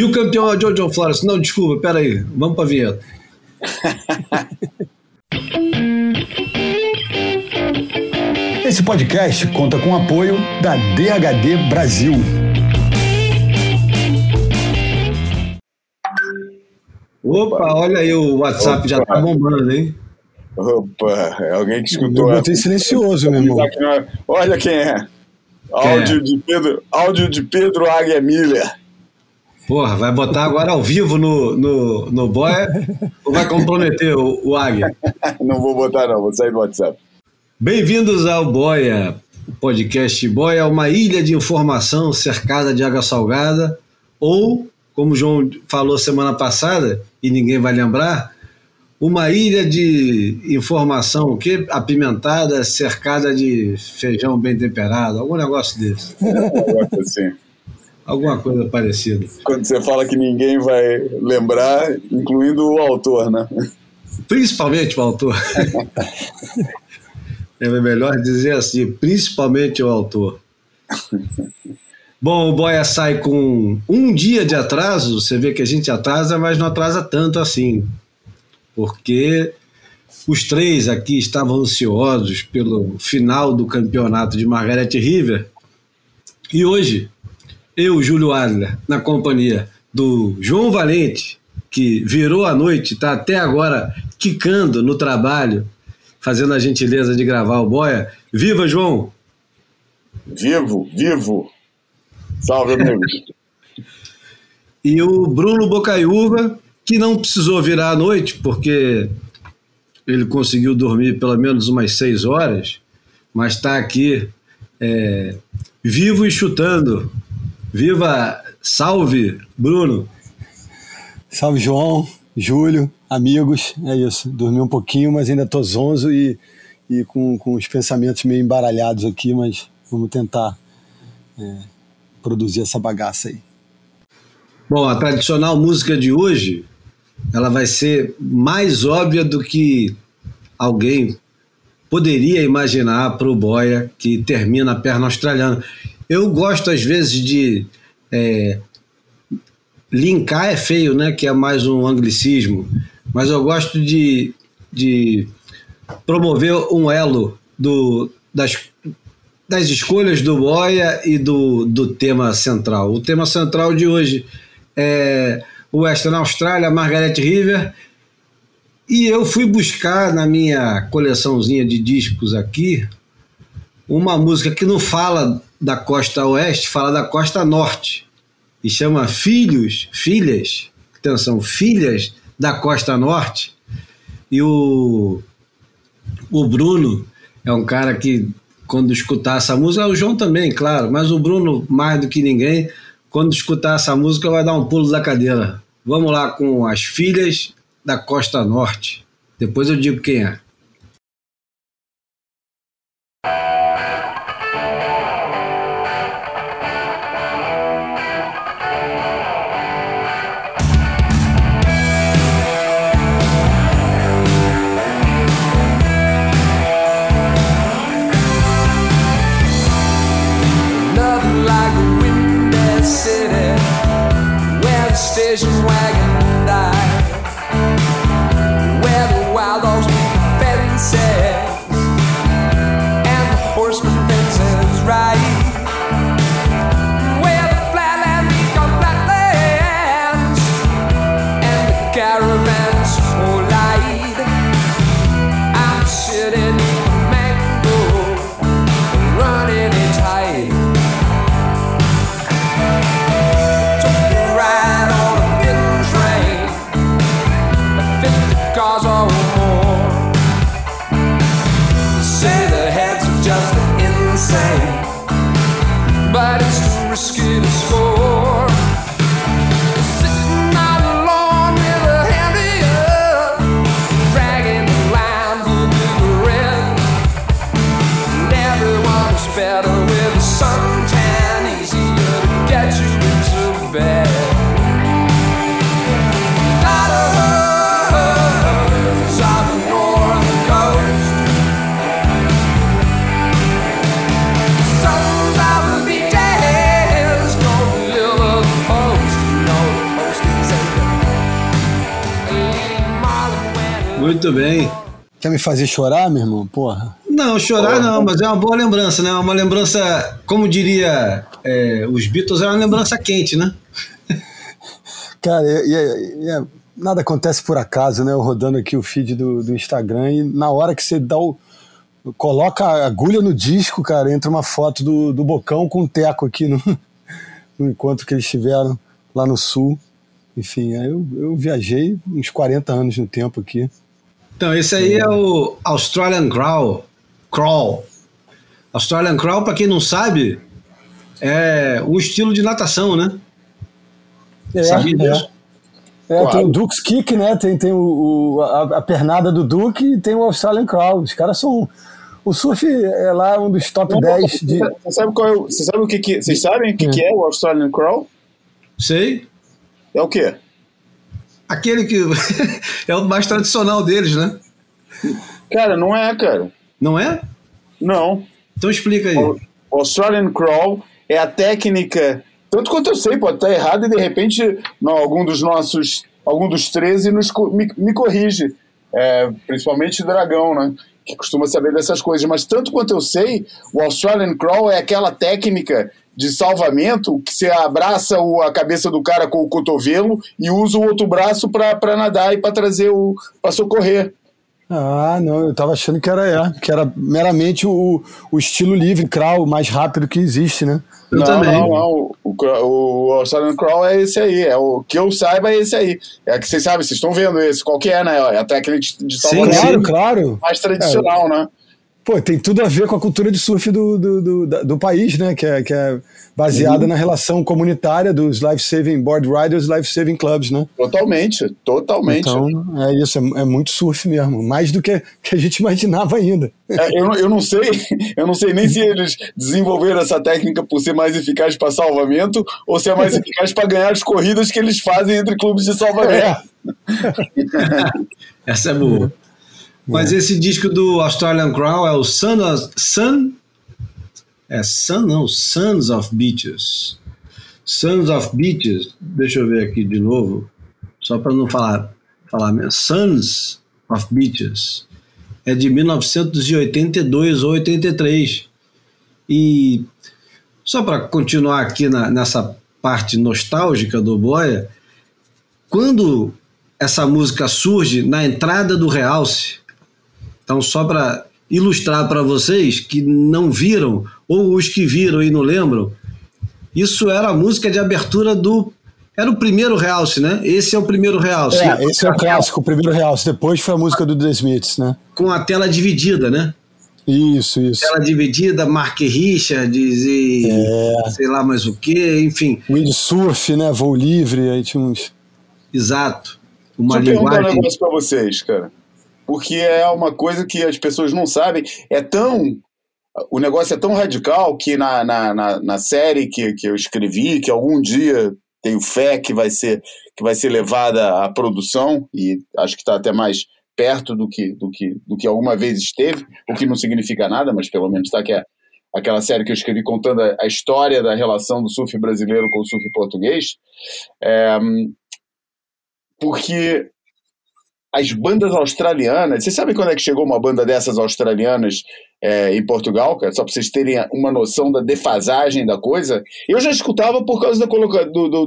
E o campeão é o Jojo Flores. Não, desculpa, peraí. Vamos para a vinheta. Esse podcast conta com o apoio da DHD Brasil. Opa, olha aí, o WhatsApp Opa. já tá bombando, hein? Opa, é alguém que escutou. Eu botei silencioso, meu irmão. Olha quem é. Áudio, é. De Pedro, áudio de Pedro Águia Miller. Porra, vai botar agora ao vivo no, no, no boia ou vai comprometer o, o Águia? não vou botar, não, vou sair do WhatsApp. Bem-vindos ao Boia, o podcast Boia, uma ilha de informação cercada de água salgada, ou, como o João falou semana passada, e ninguém vai lembrar, uma ilha de informação que apimentada, cercada de feijão bem temperado, algum negócio desse. assim. Alguma coisa parecida. Quando você fala que ninguém vai lembrar, incluindo o autor, né? Principalmente o autor. é melhor dizer assim, principalmente o autor. Bom, o Boia sai com um dia de atraso. Você vê que a gente atrasa, mas não atrasa tanto assim porque os três aqui estavam ansiosos pelo final do campeonato de Margaret River. E hoje, eu, Júlio Adler, na companhia do João Valente, que virou a noite, está até agora quicando no trabalho, fazendo a gentileza de gravar o Boia. Viva, João! Vivo, vivo! Salve, amigos! e o Bruno Bocaiúva, que não precisou virar à noite, porque ele conseguiu dormir pelo menos umas seis horas, mas está aqui é, vivo e chutando. Viva! Salve, Bruno! Salve, João, Júlio, amigos. É isso. Dormi um pouquinho, mas ainda tô zonzo e, e com, com os pensamentos meio embaralhados aqui, mas vamos tentar é, produzir essa bagaça aí. Bom, a tradicional música de hoje ela vai ser mais óbvia do que alguém poderia imaginar para o boia que termina a perna australiana. Eu gosto, às vezes, de. É, linkar é feio, né? Que é mais um anglicismo, mas eu gosto de, de promover um elo do, das, das escolhas do Boia e do, do tema central. O tema central de hoje é o Western Austrália, Margaret River. E eu fui buscar na minha coleçãozinha de discos aqui uma música que não fala da costa oeste, fala da costa norte. E chama Filhos, Filhas, atenção, Filhas da Costa Norte. E o, o Bruno é um cara que, quando escutar essa música, o João também, claro, mas o Bruno, mais do que ninguém, quando escutar essa música, vai dar um pulo da cadeira. Vamos lá com as filhas da Costa Norte. Depois eu digo quem é. Muito bem. Quer me fazer chorar, meu irmão? Porra. Não, chorar não, mas é uma boa lembrança, né? Uma lembrança, como diria é, os Beatles, é uma lembrança quente, né? Cara, e, e, e, nada acontece por acaso, né? Eu rodando aqui o feed do, do Instagram e na hora que você dá o. Coloca a agulha no disco, cara, entra uma foto do, do Bocão com o Teco aqui no, no encontro que eles tiveram lá no Sul. Enfim, aí eu, eu viajei uns 40 anos no tempo aqui. Então, esse aí é o Australian Crawl. Crawl. Australian Crawl, para quem não sabe, é um estilo de natação, né? É, Sabia é. disso? É, tem o Duke's Kick, né? Tem, tem o, o a, a, pernada do Duke e tem o Australian Crawl. Os caras são. O surf é lá um dos top não, 10 de. Você sabe, qual é o, você sabe o que, que Vocês sabem o que, é. que é o Australian Crawl? Sei. É o quê? Aquele que é o mais tradicional deles, né? Cara, não é, cara. Não é? Não. Então explica aí. O Australian Crawl é a técnica, tanto quanto eu sei, pode estar errado e de repente não, algum dos nossos, algum dos 13 nos, me, me corrige. É, principalmente Dragão, né? Que costuma saber dessas coisas. Mas tanto quanto eu sei, o Australian Crawl é aquela técnica de salvamento que você abraça o, a cabeça do cara com o cotovelo e usa o outro braço para nadar e para trazer o para socorrer. Ah, não, eu tava achando que era, é, que era meramente o, o estilo livre, crawl, mais rápido que existe, né? Eu não, também. Não, não, o, o, Australian Crawl é esse aí, é o que eu saiba é esse aí. É que vocês sabem, vocês estão vendo esse, qual que é, né? É a técnica de, de salvamento. Sim, claro, claro. Mais tradicional, é. né? Pô, tem tudo a ver com a cultura de surf do, do, do, do país, né? Que é, que é baseada uhum. na relação comunitária dos Life Saving Board Riders Life Saving Clubs, né? Totalmente, totalmente. Então, é isso, é, é muito surf mesmo, mais do que, que a gente imaginava ainda. É, eu, eu não sei, eu não sei nem se eles desenvolveram essa técnica por ser mais eficaz para salvamento ou se é mais eficaz para ganhar as corridas que eles fazem entre clubes de salvamento. É. essa é boa. Mas esse disco do Australian Crown é o Sun, of, Sun é Sun, não, Sons of Beaches. Sons of Beaches, deixa eu ver aqui de novo, só para não falar, falar mesmo. Sons of Beaches é de 1982 ou 83. E só para continuar aqui na, nessa parte nostálgica do Boia, quando essa música surge na entrada do realce, então só para ilustrar para vocês que não viram, ou os que viram e não lembram, isso era a música de abertura do. Era o primeiro realce, né? Esse é o primeiro realce. É, esse é o clássico, o primeiro realce. Depois foi a música do The Smiths, né? Com a tela dividida, né? Isso, isso. Tela dividida, Mark Richards e é. sei lá mais o que, enfim. Windsurf, né? Voo livre, aí tinha uns. Exato. Uma Deixa linguagem. eu perguntar um negócio pra vocês, cara porque é uma coisa que as pessoas não sabem. É tão. O negócio é tão radical que na, na, na, na série que, que eu escrevi, que algum dia tenho fé que vai ser, que vai ser levada à produção, e acho que está até mais perto do que, do, que, do que alguma vez esteve, o que não significa nada, mas pelo menos está que é aquela série que eu escrevi contando a, a, história da relação do surf brasileiro com o surf português. É, porque as bandas australianas. Vocês sabem quando é que chegou uma banda dessas australianas é, em Portugal, cara? Só para vocês terem uma noção da defasagem da coisa. Eu já escutava por causa da, do, do,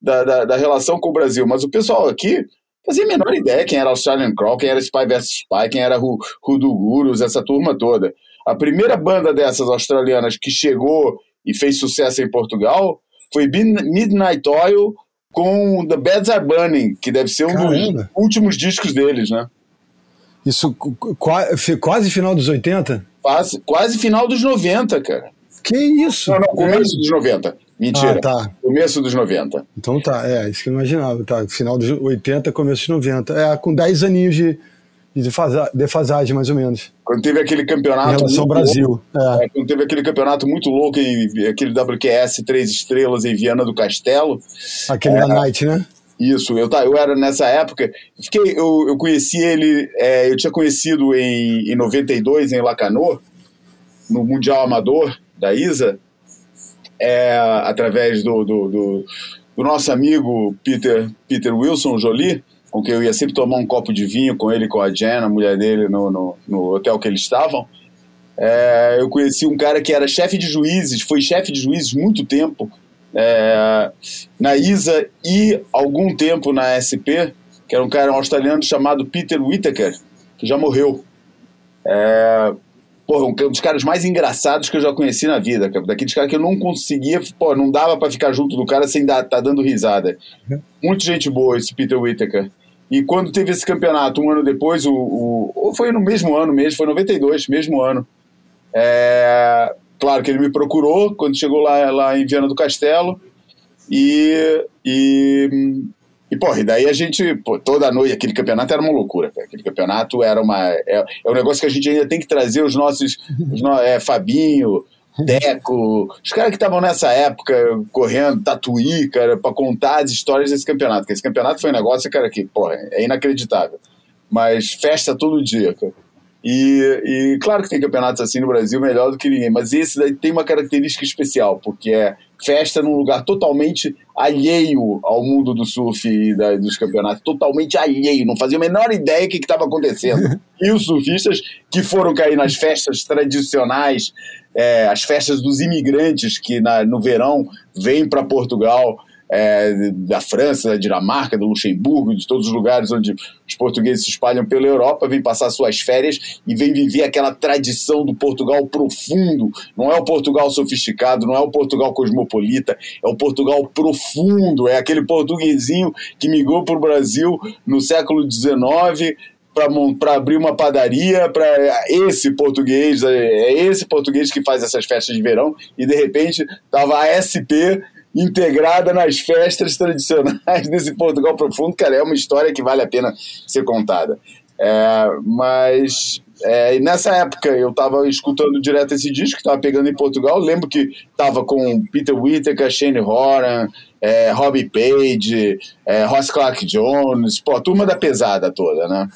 da, da, da, relação com o Brasil, mas o pessoal aqui fazia a menor ideia quem era Australian Crawl, quem era Spy vs Spy, quem era Rudo Gurus, essa turma toda. A primeira banda dessas australianas que chegou e fez sucesso em Portugal foi Midnight Oil com The Beds Are Burning, que deve ser um Caramba. dos últimos discos deles, né? Isso quase final dos 80? Quase, quase final dos 90, cara. Que isso? Não, não, começo é. dos 90. Mentira. Ah, tá. Começo dos 90. Então tá, é, isso que eu imaginava. Tá, final dos 80, começo dos 90. É, com 10 aninhos de, de defasagem, mais ou menos. Quando teve aquele campeonato. Em relação ao Brasil. Louco, é. É, quando teve aquele campeonato muito louco, em, aquele WQS três estrelas em Viana do Castelo. Aquele da Night, né? Isso, eu, tá, eu era nessa época. Fiquei, eu, eu conheci ele, é, eu tinha conhecido em, em 92 em Lacanô, no Mundial Amador da ISA, é, através do, do, do, do nosso amigo Peter, Peter Wilson Jolie com quem eu ia sempre tomar um copo de vinho com ele, com a Jen, a mulher dele, no, no, no hotel que eles estavam. É, eu conheci um cara que era chefe de juízes, foi chefe de juízes muito tempo é, na ISA e algum tempo na SP, que era um cara australiano chamado Peter Whittaker, que já morreu. É, porra, um dos caras mais engraçados que eu já conheci na vida, cara. Daqueles caras que eu não conseguia, pô, não dava para ficar junto do cara sem dar, tá dando risada. Muito gente boa esse Peter Whittaker. E quando teve esse campeonato, um ano depois, o, o ou foi no mesmo ano mesmo, foi 92, mesmo ano. É, claro que ele me procurou quando chegou lá, lá em Viana do Castelo. E, e, e, porra, e daí a gente, pô, toda noite, aquele campeonato era uma loucura, aquele campeonato era uma. É, é um negócio que a gente ainda tem que trazer os nossos. Os no, é, Fabinho, Deco, os caras que estavam nessa época correndo, tatuí, cara, pra contar as histórias desse campeonato. Porque esse campeonato foi um negócio, cara, que, porra, é inacreditável. Mas festa todo dia, cara. E, e, claro que tem campeonatos assim no Brasil melhor do que ninguém, mas esse daí tem uma característica especial, porque é festa num lugar totalmente alheio ao mundo do surf e da, dos campeonatos, totalmente alheio, não fazia a menor ideia do que estava acontecendo. e os surfistas que foram cair nas festas tradicionais, é, as festas dos imigrantes que na, no verão vêm para Portugal é, da França, da Dinamarca, do Luxemburgo, de todos os lugares onde os portugueses se espalham pela Europa, vêm passar suas férias e vêm viver aquela tradição do Portugal profundo. Não é o Portugal sofisticado, não é o Portugal cosmopolita, é o Portugal profundo, é aquele portuguesinho que migrou para o Brasil no século XIX para abrir uma padaria para esse português, é esse português que faz essas festas de verão e de repente tava a SP integrada nas festas tradicionais desse Portugal profundo, cara, é uma história que vale a pena ser contada. É, mas é, nessa época eu estava escutando direto esse disco, estava pegando em Portugal. Lembro que estava com Peter Whittaker, Shane Horan, é, Robbie Page, é, Ross Clark Jones, pô, a turma da pesada toda, né?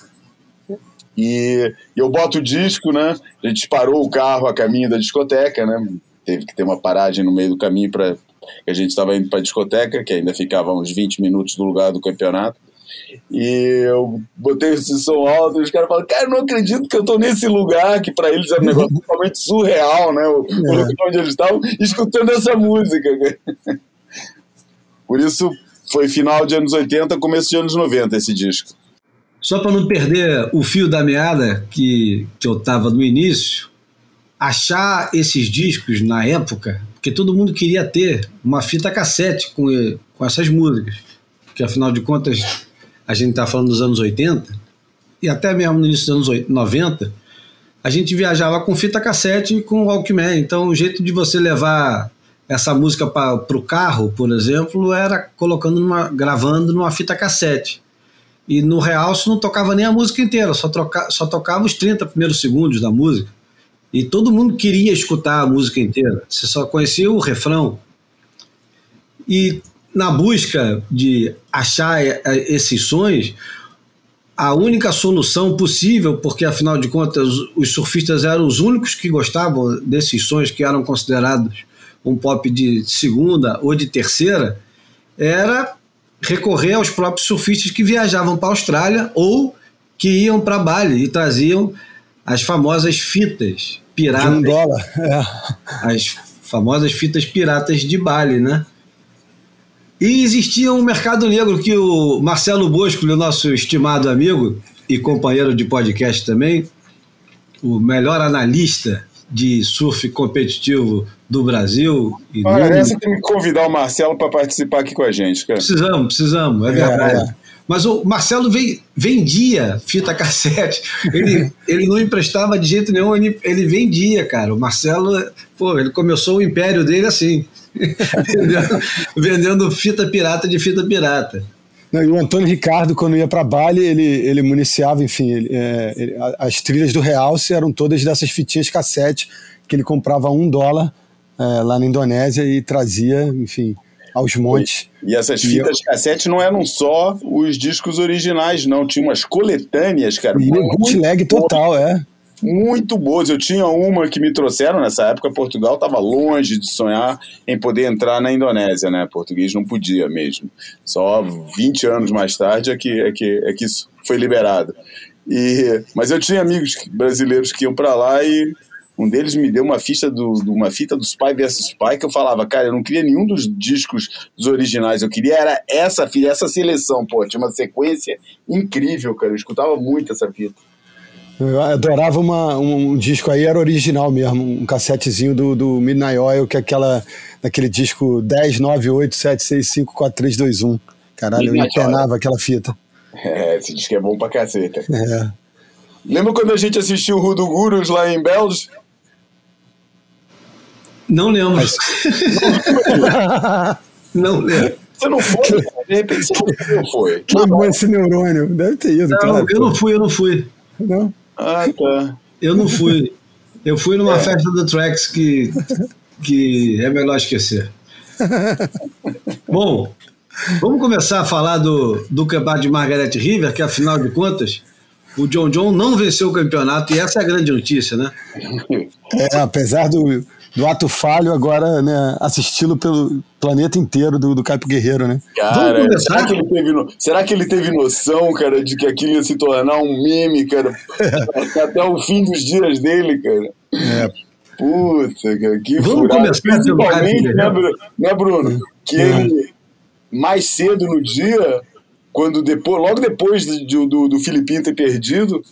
E eu boto o disco, né? A gente parou o carro a caminho da discoteca, né? Teve que ter uma paragem no meio do caminho para que a gente estava indo para a discoteca, que ainda ficava uns 20 minutos do lugar do campeonato. E eu botei esse som alto e os caras falaram, cara, não acredito que eu estou nesse lugar, que para eles era um negócio totalmente surreal, né? O, é. lugar onde eles estavam, escutando essa música. Por isso, foi final de anos 80, começo de anos 90 esse disco. Só para não perder o fio da meada que, que eu estava no início, achar esses discos na época porque todo mundo queria ter uma fita cassete com, com essas músicas, porque afinal de contas a gente está falando dos anos 80 e até mesmo no início dos anos 90, a gente viajava com fita cassete e com Walkman, então o jeito de você levar essa música para o carro, por exemplo, era colocando numa, gravando numa fita cassete. E no real você não tocava nem a música inteira, só, troca, só tocava os 30 primeiros segundos da música. E todo mundo queria escutar a música inteira, você só conhecia o refrão. E na busca de achar esses sons, a única solução possível, porque afinal de contas os surfistas eram os únicos que gostavam desses sons que eram considerados um pop de segunda ou de terceira, era recorrer aos próprios surfistas que viajavam para a Austrália ou que iam para Bali e traziam as famosas fitas piratas. De um dólar. É. As famosas fitas piratas de Bali, né? E existia um mercado negro que o Marcelo Bosco, o nosso estimado amigo e companheiro de podcast também, o melhor analista de surf competitivo do Brasil. E Olha, você tem que convidar o Marcelo para participar aqui com a gente, cara. Precisamos, precisamos, é, é verdade. É. Mas o Marcelo vendia fita cassete. Ele, ele não emprestava de jeito nenhum, ele, ele vendia, cara. O Marcelo, pô, ele começou o império dele assim, vendendo, vendendo fita pirata de fita pirata. Não, e o Antônio Ricardo, quando ia para Bali, ele, ele municiava, enfim, ele, é, ele, as trilhas do Realce eram todas dessas fitinhas cassete que ele comprava um dólar é, lá na Indonésia e trazia, enfim, aos montes. E essas fitas de cassete não eram só os discos originais, não. Tinha umas coletâneas, cara. E bootleg total, é. muito boas. Eu tinha uma que me trouxeram nessa época. Portugal estava longe de sonhar em poder entrar na Indonésia, né? Português não podia mesmo. Só 20 anos mais tarde é que, é que, é que isso foi liberado. E, mas eu tinha amigos brasileiros que iam para lá e um deles me deu uma fita do, uma fita do Spy vs Spy que eu falava, cara, eu não queria nenhum dos discos dos originais, eu queria era essa fita, essa seleção, pô, tinha uma sequência incrível, cara, eu escutava muito essa fita. Eu adorava uma, um, um, disco aí, era original mesmo, um cassetezinho do, do Midnight Oil, que é aquela, daquele disco 10, 9, 8, 7, 6, 5, 4, 3, 2, 1. Caralho, Midnight eu internava aquela fita. É, esse disco é bom pra caceta. É. Lembra quando a gente assistiu o Rudo Gurus lá em Bélgica? Não lembro. Mas... não lembro. Você não foi? De repente você não foi. Queimou esse neurônio. Deve ter ido. Não, claro, eu não fui, eu não fui. Não? Ah, tá. Eu não fui. Eu fui numa é. festa do Trax que, que é melhor esquecer. Bom, vamos começar a falar do, do campeonato de Margaret River, que afinal de contas, o John John não venceu o campeonato e essa é a grande notícia, né? É, apesar do, do ato falho, agora né, assisti-lo pelo planeta inteiro do, do Caio Guerreiro, né? Cara, será que, ele teve, será que ele teve noção, cara, de que aquilo ia se tornar um meme, cara, até o fim dos dias dele, cara? É. Puta, cara, que Vamos furado. começar Principalmente, né, Bruno, né, Bruno? Que é. ele, mais cedo no dia, quando depois, logo depois do, do, do Filipinho ter perdido,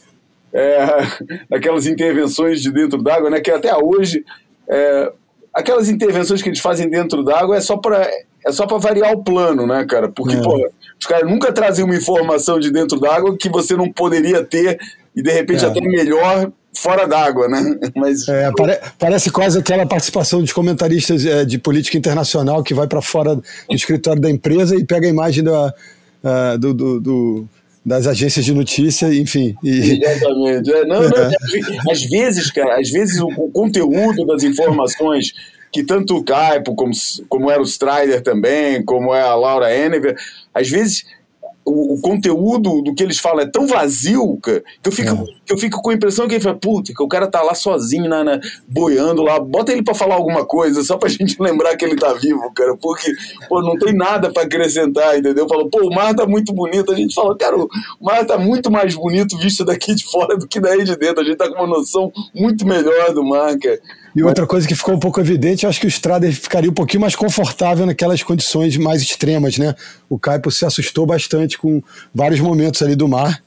é, aquelas intervenções de dentro d'água, né, que até hoje é, aquelas intervenções que eles fazem dentro d'água é só para é só para variar o plano, né, cara? Porque, é. pô, os caras nunca trazem uma informação de dentro d'água que você não poderia ter e de repente é. até melhor fora d'água, né? Mas é, pare, parece quase aquela participação dos comentaristas é, de política internacional que vai para fora do escritório da empresa e pega a imagem da, uh, do, do, do das agências de notícia, enfim. E... Exatamente. É, não, não, é. às vezes, cara, às vezes o, o, conteúdo das informações que tanto o Caipo, como, como era o Strider também, como é a Laura Enever, às vezes o, o, conteúdo do que eles falam é tão vazio que eu fico, é. que eu fico com a impressão que ele fala, puta, que o cara tá lá sozinho, na, na, boiando lá, bota ele para falar alguma coisa, só pra gente lembrar que ele tá vivo, cara, porque pô, não tem nada para acrescentar, entendeu? Falou, pô, o mar tá muito bonito, a gente fala, cara, o mar tá muito mais bonito visto daqui de fora do que daí de dentro, a gente tá com uma noção muito melhor do mar, cara. E outra coisa que ficou um pouco evidente, eu acho que o Strader ficaria um pouquinho mais confortável naquelas condições mais extremas, né? O Caipo se assustou bastante com vários momentos ali do mar.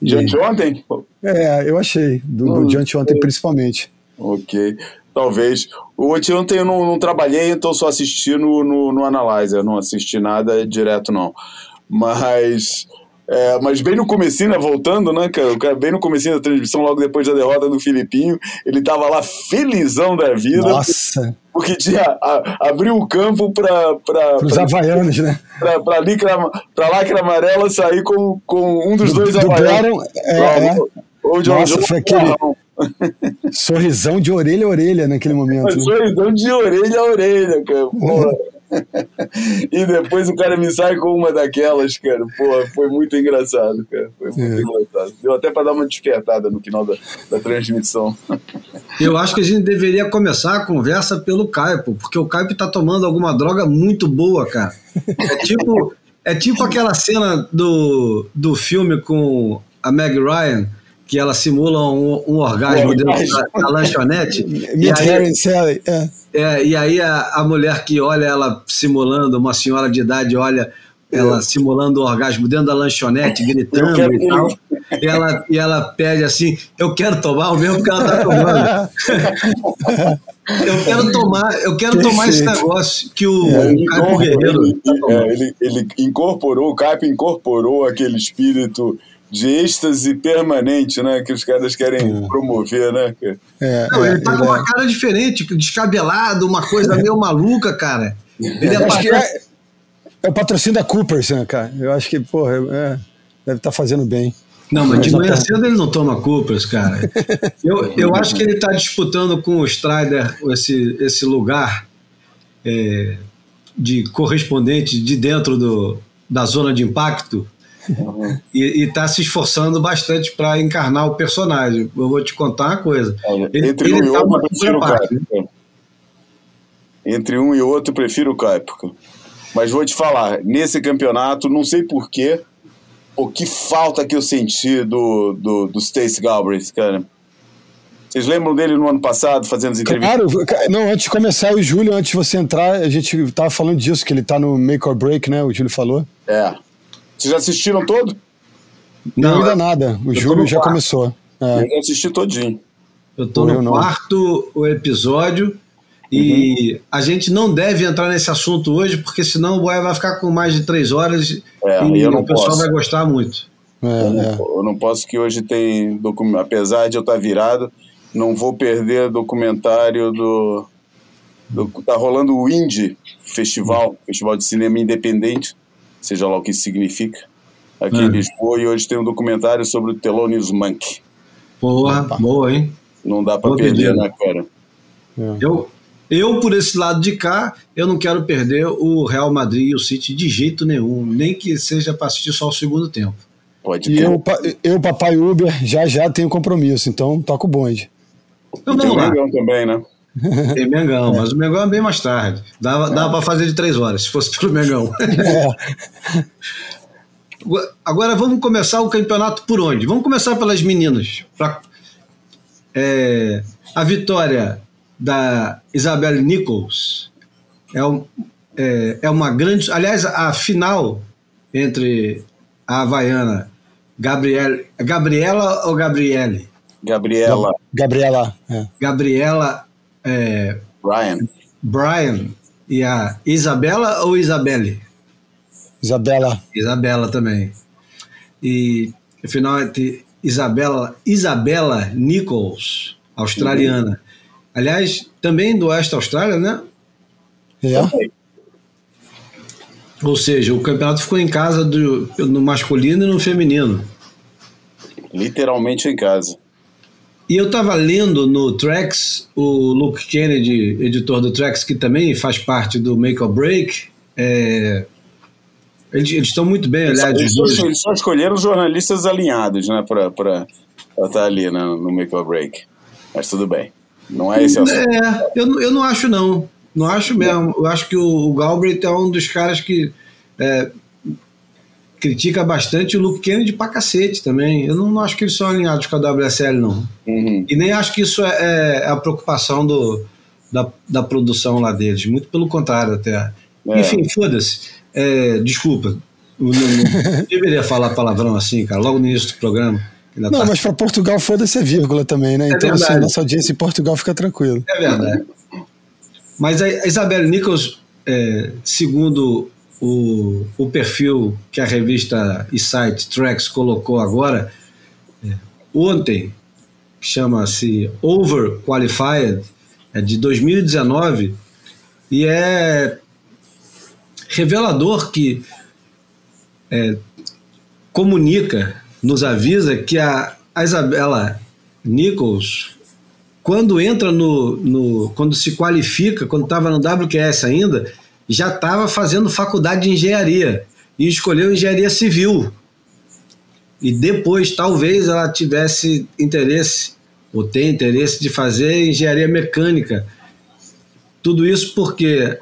De anteontem? É, eu achei, do, do de anteontem principalmente. Ok, talvez. O anteontem eu não, não trabalhei, então só assisti no, no, no Analyzer, não assisti nada direto não. Mas é, mas bem no comecinho, né, voltando, né, cara, o cara, bem no comecinho da transmissão, logo depois da derrota do Filipinho, ele tava lá felizão da vida. Nossa! Porque, tinha, a, abriu o campo para os havaianos, né? Para pra, pra lacra amarela sair com, com um dos do, dois do havaianos. É, é. Ou de Nossa, foi aquele sorrisão de orelha a orelha naquele momento. Né? Sorrisão de orelha a orelha, cara. E depois o cara me sai com uma daquelas, cara. Pô, foi muito engraçado, cara. Foi muito é. engraçado. Deu até para dar uma despertada no final da, da transmissão. Eu acho que a gente deveria começar a conversa pelo Caipo, porque o Caipo tá tomando alguma droga muito boa, cara. É tipo, é tipo aquela cena do, do filme com a Meg Ryan que ela simula um, um orgasmo é, dentro da, da lanchonete. e aí, é. É, e aí a, a mulher que olha ela simulando, uma senhora de idade olha ela simulando o orgasmo dentro da lanchonete, gritando e tal. E ela, e ela pede assim: Eu quero tomar o mesmo que ela está tomando. eu quero tomar, eu quero tomar esse negócio que o, é, o Caio Guerreiro. Ele, tá é, ele, ele incorporou, o Caio incorporou aquele espírito de êxtase permanente, né? Que os caras querem é. promover, né? É, Não, ele tá com uma é. cara diferente, descabelado, uma coisa meio maluca, cara. Ele é, acho que é, é, o patrocínio da Coopers, né, cara? Eu acho que, porra, é, deve estar tá fazendo bem. Não, mas de manhã cedo ele não toma Coopers, cara. Eu, eu acho que ele está disputando com o Strider esse, esse lugar é, de correspondente de dentro do, da zona de impacto Uhum. E está se esforçando bastante para encarnar o personagem. Eu vou te contar uma coisa. Ele, Entre ele um tá e outro, prefiro o Caio. Entre um e outro, prefiro o Caio. Mas vou te falar, nesse campeonato, não sei porquê, o que falta que eu senti do, do, do Stacy Galbraith, cara. Vocês lembram dele no ano passado, fazendo as entrevistas? Claro, não, antes de começar, o Júlio, antes de você entrar, a gente tava falando disso, que ele tá no Make or Break, né? O Júlio falou. É. Vocês já assistiram todo? Não, ainda nada. O Júlio já quarto. começou. É. Eu assisti todinho. Eu tô no quarto o episódio e uhum. a gente não deve entrar nesse assunto hoje, porque senão o Boia vai ficar com mais de três horas é, e o pessoal posso. vai gostar muito. É, eu, não, é. eu, não, posso que hoje tem apesar de eu estar virado, não vou perder documentário do, do tá rolando o Indie Festival, Festival de Cinema Independente, seja lá o que isso significa, aqui em. Lisboa, e hoje tem um documentário sobre o Thelonious Monk. Porra, boa, hein? Não dá para perder, né, cara? É. Eu, eu, por esse lado de cá, eu não quero perder o Real Madrid e o City de jeito nenhum, nem que seja para assistir só o segundo tempo. Pode e eu, eu, papai Uber, já já tenho compromisso, então toco o bonde. Então vamos lá. Mengão também, né? Tem Mengão, é. mas o Mengão é bem mais tarde. Dava, é. dava para fazer de três horas, se fosse pelo Mengão. É. Agora vamos começar o campeonato por onde? Vamos começar pelas meninas. Pra, é, a vitória da Isabelle Nichols é, um, é, é, uma grande. Aliás, a final entre a Havaiana Gabriel, Gabriela ou Gabriele? Gabriela. Gabriela. É. Gabriela. É, Brian. Brian. E a Isabela ou Isabelle? Isabela. Isabela também. E final entre Isabela, Isabela Nichols, australiana, uhum. Aliás, também do Oeste Austrália, né? É. Ou seja, o campeonato ficou em casa do, no masculino e no feminino. Literalmente em casa. E eu estava lendo no Trax, o Luke Kennedy, editor do Trax, que também faz parte do Make or Break, é, eles, eles estão muito bem, aliás. Eles, só, eles só escolheram jornalistas alinhados né, para estar ali né, no Make or Break. Mas tudo bem. Não é esse assunto. É, eu, eu não acho, não. Não acho mesmo. Eu acho que o, o Galbraith é um dos caras que é, critica bastante o Luke Kennedy pra cacete também. Eu não, não, acho que eles são alinhados com a WSL, não. Uhum. E nem acho que isso é, é a preocupação do, da, da produção lá deles. Muito pelo contrário, até. É. Enfim, foda-se. É, desculpa. Eu não, não deveria falar palavrão assim, cara, logo no início do programa. Não, tá... mas para Portugal foda-se a vírgula também, né? É então, assim, verdade. assim, nossa audiência em Portugal fica tranquilo. É verdade. Mas a Isabelle Nichols, é, segundo o, o perfil que a revista e site Tracks colocou agora, é, ontem, chama-se Overqualified, é de 2019, e é revelador que é, comunica nos avisa que a, a Isabela Nichols, quando entra no, no quando se qualifica, quando estava no WQS ainda, já estava fazendo faculdade de engenharia e escolheu engenharia civil. E depois, talvez, ela tivesse interesse, ou tem interesse, de fazer engenharia mecânica. Tudo isso porque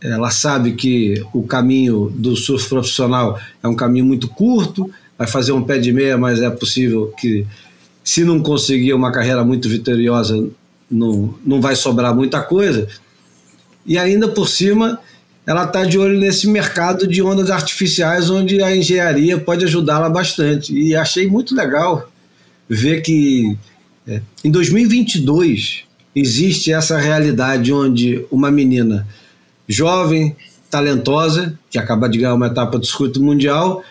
ela sabe que o caminho do surf profissional é um caminho muito curto, vai fazer um pé de meia, mas é possível que, se não conseguir uma carreira muito vitoriosa, não, não vai sobrar muita coisa. E ainda por cima, ela está de olho nesse mercado de ondas artificiais, onde a engenharia pode ajudá-la bastante. E achei muito legal ver que é, em 2022 existe essa realidade onde uma menina jovem, talentosa, que acaba de ganhar uma etapa do circuito mundial,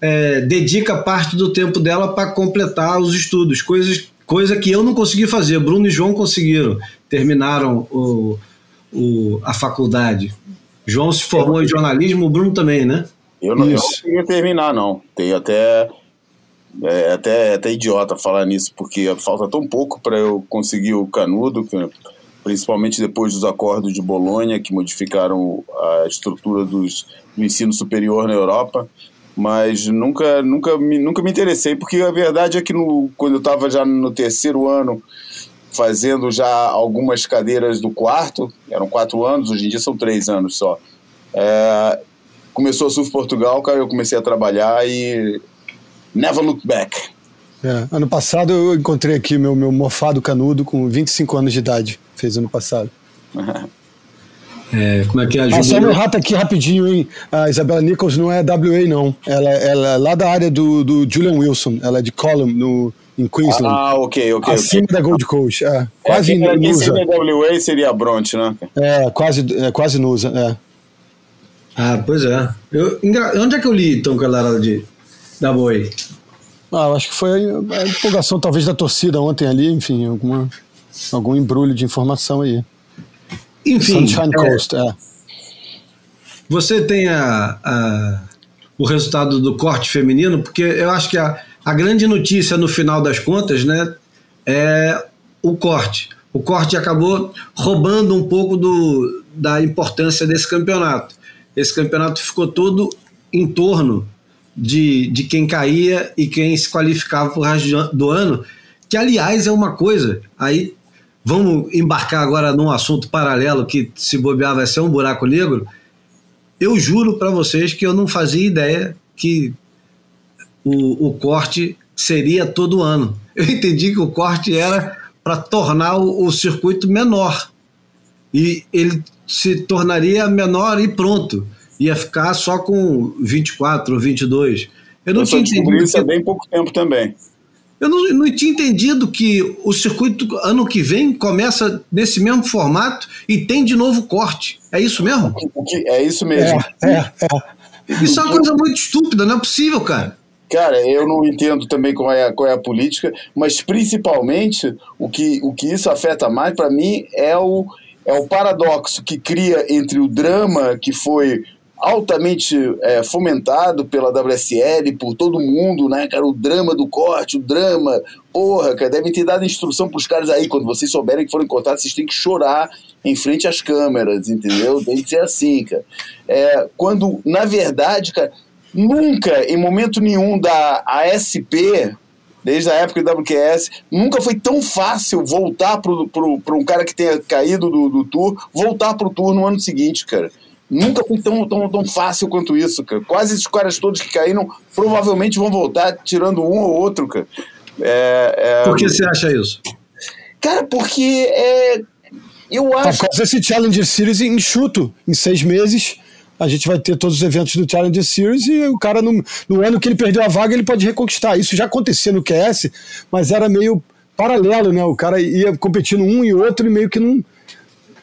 é, dedica parte do tempo dela para completar os estudos, coisas, coisa que eu não consegui fazer. Bruno e João conseguiram, terminaram o, o, a faculdade. João se formou em jornalismo, o Bruno também, né? Eu não, eu não consegui terminar, não. Tem até. É até, até idiota falar nisso, porque falta tão pouco para eu conseguir o canudo, principalmente depois dos acordos de Bolonha, que modificaram a estrutura dos, do ensino superior na Europa mas nunca, nunca, me, nunca me interessei, porque a verdade é que no, quando eu estava já no terceiro ano, fazendo já algumas cadeiras do quarto, eram quatro anos, hoje em dia são três anos só. É, começou a Surf Portugal, cara, eu comecei a trabalhar e never look back. É, ano passado eu encontrei aqui meu, meu mofado canudo com 25 anos de idade, fez ano passado. É, como é que é a só meu rato aqui rapidinho, hein? A Isabela Nichols não é WA, não. Ela, ela é lá da área do, do Julian Wilson. Ela é de Column, no, em Queensland. Ah, ok, ok. acima okay. da Gold Coast. É, quase é, quem, Nusa. Quem seria WA seria a Bronte, né? É, quase, é, quase Nusa, é. Ah, pois é. Eu, onde é que eu li, então, que ela era de WA? Ah, eu acho que foi a empolgação, talvez, da torcida ontem ali, enfim, alguma, algum embrulho de informação aí. Enfim. Sunshine é, Coast, é. Você tem a, a, o resultado do corte feminino, porque eu acho que a, a grande notícia no final das contas né, é o corte. O corte acabou roubando um pouco do, da importância desse campeonato. Esse campeonato ficou todo em torno de, de quem caía e quem se qualificava para o resto do ano, que aliás é uma coisa, aí vamos embarcar agora num assunto paralelo que se bobear vai ser um buraco negro, eu juro para vocês que eu não fazia ideia que o, o, corte seria todo ano. Eu entendi que o corte era para tornar o, o, circuito menor. E ele se tornaria menor e pronto. Ia ficar só com 24 ou 22. Eu não eu tinha entendido. isso há bem pouco tempo também. Eu não, não, tinha entendido que o circuito ano que vem começa nesse mesmo formato e tem de novo corte. É isso mesmo? É isso mesmo. É, é, é. Isso é uma coisa muito estúpida, não é possível, cara. Cara, eu não entendo também qual é, a, qual é a política, mas principalmente o que, o que isso afeta mais para mim é o, é o paradoxo que cria entre o drama que foi altamente é, fomentado pela WSL, por todo mundo, né, cara? O drama do corte, o drama. Porra, cara, devem ter dado instrução pros caras aí. Quando vocês souberem que foram encontrados, vocês têm que chorar em frente às câmeras, entendeu? Tem que ser assim, cara. É, quando, na verdade, cara, nunca, em momento nenhum da ASP, desde a época do WQS, nunca foi tão fácil voltar para um cara que tenha caído do, do tour, voltar para o tour no ano seguinte, cara. Nunca foi tão, tão, tão fácil quanto isso, cara. Quase esses caras todos que caíram provavelmente vão voltar, tirando um ou outro, cara. É, é... Por que você acha isso? Cara, porque é, eu acho. Por causa desse Challenger Series enxuto, em seis meses. A gente vai ter todos os eventos do Challenger Series e o cara, no, no ano que ele perdeu a vaga, ele pode reconquistar. Isso já acontecia no QS, mas era meio paralelo, né? O cara ia competindo um e outro e meio que não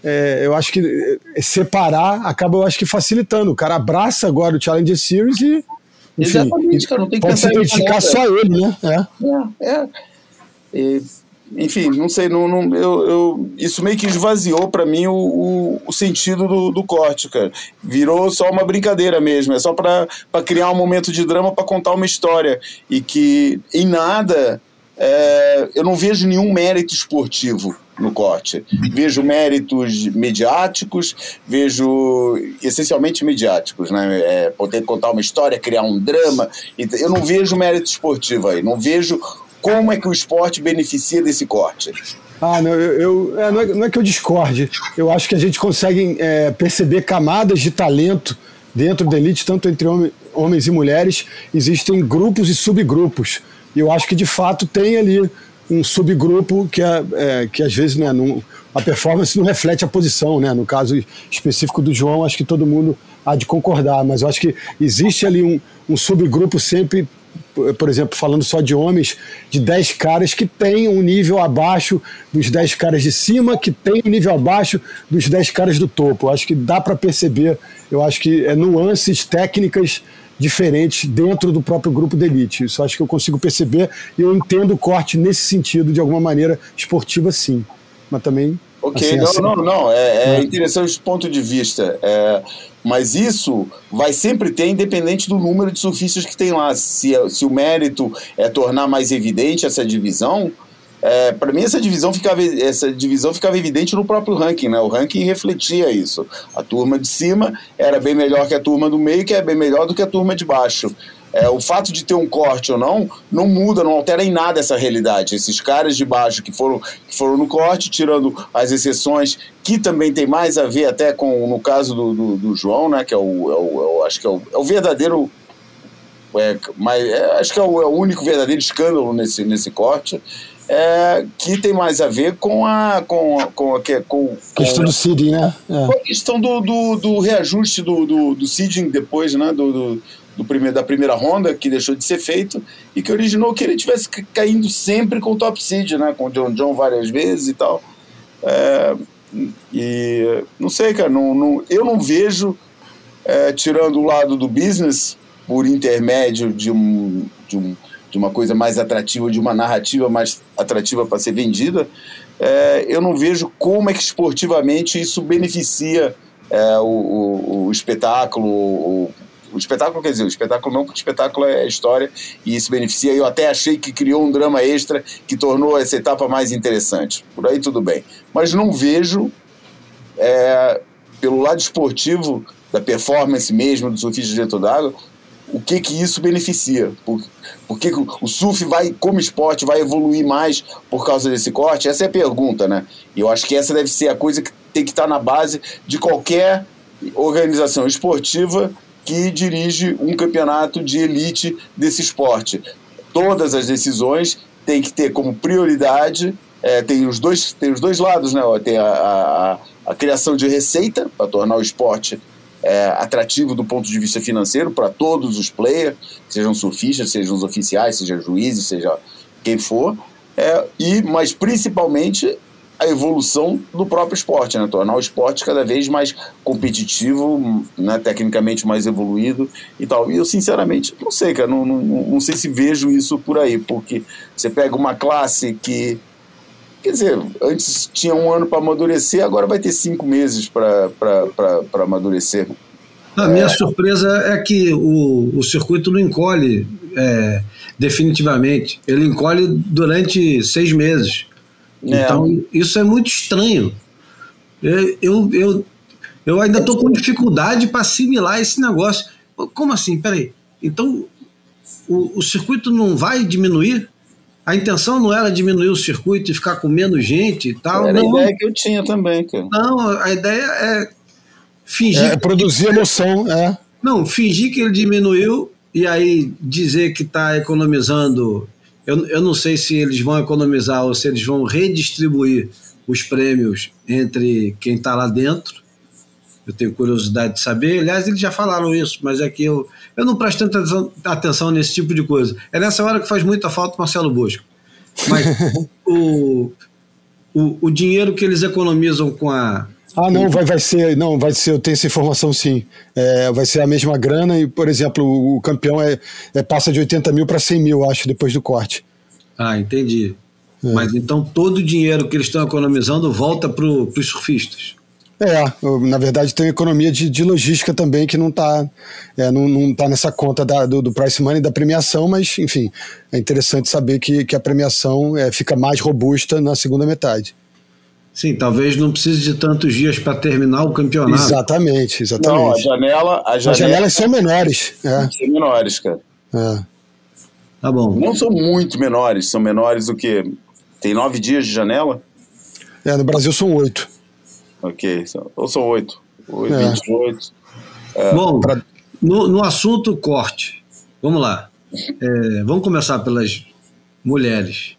é, eu acho que separar acaba, eu acho que facilitando. O cara abraça agora o Challenger Series e. Enfim, Exatamente, cara, não tem que pode se identificar só ele, né? É. é, é. E, enfim, não sei, não, não, eu, eu, isso meio que esvaziou para mim o, o, o, sentido do, do corte, cara. Virou só uma brincadeira mesmo, é só para criar um momento de drama, para contar uma história. E que em nada é, eu não vejo nenhum mérito esportivo no corte. Vejo méritos mediáticos, vejo essencialmente mediáticos, né? É, poder contar uma história, criar um drama. Eu não vejo mérito esportivo aí, não vejo como é que o esporte beneficia desse corte. Ah, não, eu, eu é, não, é, não, é, que eu discorde. Eu acho que a gente consegue é, perceber camadas de talento dentro da elite, tanto entre homens e mulheres. Existem grupos e subgrupos. E eu acho que de fato tem ali um subgrupo que, é, é, que às vezes né, não, a performance não reflete a posição. Né? No caso específico do João, acho que todo mundo há de concordar, mas eu acho que existe ali um, um subgrupo sempre, por exemplo, falando só de homens, de 10 caras que têm um nível abaixo dos 10 caras de cima, que tem um nível abaixo dos 10 caras do topo. Eu acho que dá para perceber, eu acho que é nuances técnicas diferentes dentro do próprio grupo de elite. Isso acho que eu consigo perceber e eu entendo o corte nesse sentido, de alguma maneira esportiva, sim. Mas também. Ok, assim, não, assim, não, não, é, é interessante esse ponto de vista. É, mas isso vai sempre ter, independente do número de surfistas que tem lá. Se, se o mérito é tornar mais evidente essa divisão, é, para mim essa divisão ficava essa divisão ficava evidente no próprio ranking, né? O ranking refletia isso. A turma de cima era bem melhor que a turma do meio, que é bem melhor do que a turma de baixo. É, o fato de ter um corte ou não, não muda, não altera em nada essa realidade. Esses caras de baixo que foram, que foram no corte, tirando as exceções, que também tem mais a ver até com, no caso do, do, do João, né, que é o, é o, é acho que é o, é o verdadeiro é, mas é, acho que é o, é o, único verdadeiro escândalo nesse, nesse corte, é, que tem mais a ver com a com, com, a, com, com questão do seeding, né? É. Com a questão do, do, do reajuste do, do, do depois, né? Do, do, do, primeiro, da primeira ronda, que deixou de ser feito, e que originou que ele tivesse caindo sempre com o top seed, né? Com o John John várias vezes e tal. É, e não sei, cara, não, não, eu não vejo, é, tirando o lado do business, por intermédio de, um, de, um, de uma coisa mais atrativa, de uma narrativa mais atrativa para ser vendida, é, eu não vejo como é que esportivamente isso beneficia é, o, o, o, espetáculo. O, o, espetáculo, quer dizer, o espetáculo não, porque o espetáculo é história e isso beneficia. Eu até achei que criou um drama extra que tornou essa etapa mais interessante. Por aí tudo bem. Mas não vejo, é, pelo lado esportivo, da performance mesmo do surfista dentro d'água, o que que isso beneficia? Por, por que, que o surf vai, como esporte, vai evoluir mais por causa desse corte? Essa é a pergunta, né? E eu acho que essa deve ser a coisa que tem que estar na base de qualquer organização esportiva que dirige um campeonato de elite desse esporte. Todas as decisões têm que ter como prioridade, é, tem, os dois, tem os dois lados, né? Tem a, a, a criação de receita para tornar o esporte é, atrativo do ponto de vista financeiro para todos os players, sejam surfistas, sejam os oficiais, seja juízes, seja quem for, é, e mas principalmente a evolução do próprio esporte, né? tornar o esporte cada vez mais competitivo, né? tecnicamente mais evoluído e tal. E eu, sinceramente, não sei, cara, não, não, não sei se vejo isso por aí, porque você pega uma classe que Quer dizer, antes tinha um ano para amadurecer, agora vai ter cinco meses para amadurecer. A minha é... surpresa é que o, o circuito não encolhe é, definitivamente. Ele encolhe durante seis meses. É. Então, isso é muito estranho. Eu, eu, eu, eu ainda estou com dificuldade para assimilar esse negócio. Como assim? Peraí. Então, o, o circuito não vai diminuir? A intenção não era diminuir o circuito e ficar com menos gente e tal. Era não. a ideia que eu tinha também, cara. Não, a ideia é fingir. É, produzir emoção, é. Não, fingir que ele diminuiu e aí dizer que está economizando. Eu, eu não sei se eles vão economizar ou se eles vão redistribuir os prêmios entre quem está lá dentro. Eu tenho curiosidade de saber. Aliás, eles já falaram isso, mas é que eu, eu não presto tanta atenção, nesse tipo de coisa. É nessa hora que faz muita falta o Marcelo Bosco. Mas o, o, o dinheiro que eles economizam com a. Ah, não, vai, vai ser. Não, vai ser, eu tenho essa informação sim. É, vai ser a mesma grana e, por exemplo, o, o campeão é, é, passa de 80 mil para 100 mil, acho, depois do corte. Ah, entendi. É. Mas então todo o dinheiro que eles estão economizando volta para os surfistas. É, na verdade tem economia de, de logística também que não está é, não, não tá nessa conta da, do, do, price money da premiação, mas enfim, é interessante saber que, que a premiação é, fica mais robusta na segunda metade. Sim, talvez não precise de tantos dias para terminar o campeonato. Exatamente, exatamente. Não, a janela, a janela As janelas são menores. É. São menores, cara. É. Tá bom. Não são muito menores, são menores do que. Tem nove dias de janela? É, no Brasil são oito. Ok, ou são oito. Oito, é. 28. É, Bom, pra... no, no assunto corte, vamos lá. É, vamos começar pelas mulheres,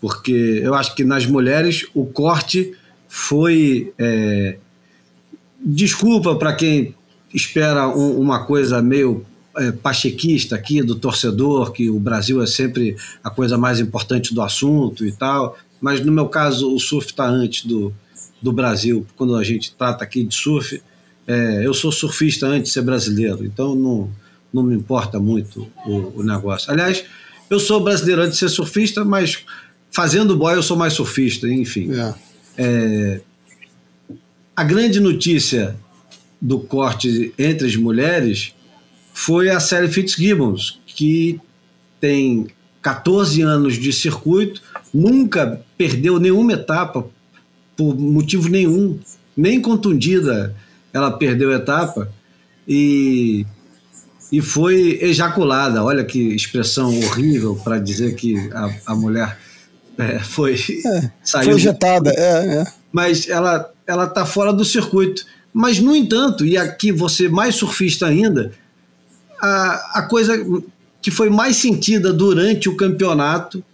porque eu acho que nas mulheres o corte foi. É, desculpa para quem espera um, uma coisa meio é, pachequista aqui do torcedor, que o Brasil é sempre a coisa mais importante do assunto e tal, mas no meu caso o surf está antes do, do Brasil, quando a gente trata aqui de surf, é, eu sou surfista antes de ser brasileiro, então não, não me importa muito o, o, negócio. Aliás, eu sou brasileiro antes de ser surfista, mas fazendo boy eu sou mais surfista, enfim. É. É, a grande notícia do corte entre as mulheres foi a série Fitzgibbons, que tem 14 anos de circuito, nunca perdeu nenhuma etapa por motivo nenhum, nem contundida, ela perdeu a etapa. E e foi ejaculada. Olha que expressão horrível para dizer que a, a mulher é, foi é, saiu. Foi injetada, é, é. Mas ela ela está fora do circuito. Mas no entanto, e aqui você mais surfista ainda, a, a coisa que foi mais sentida durante o campeonato,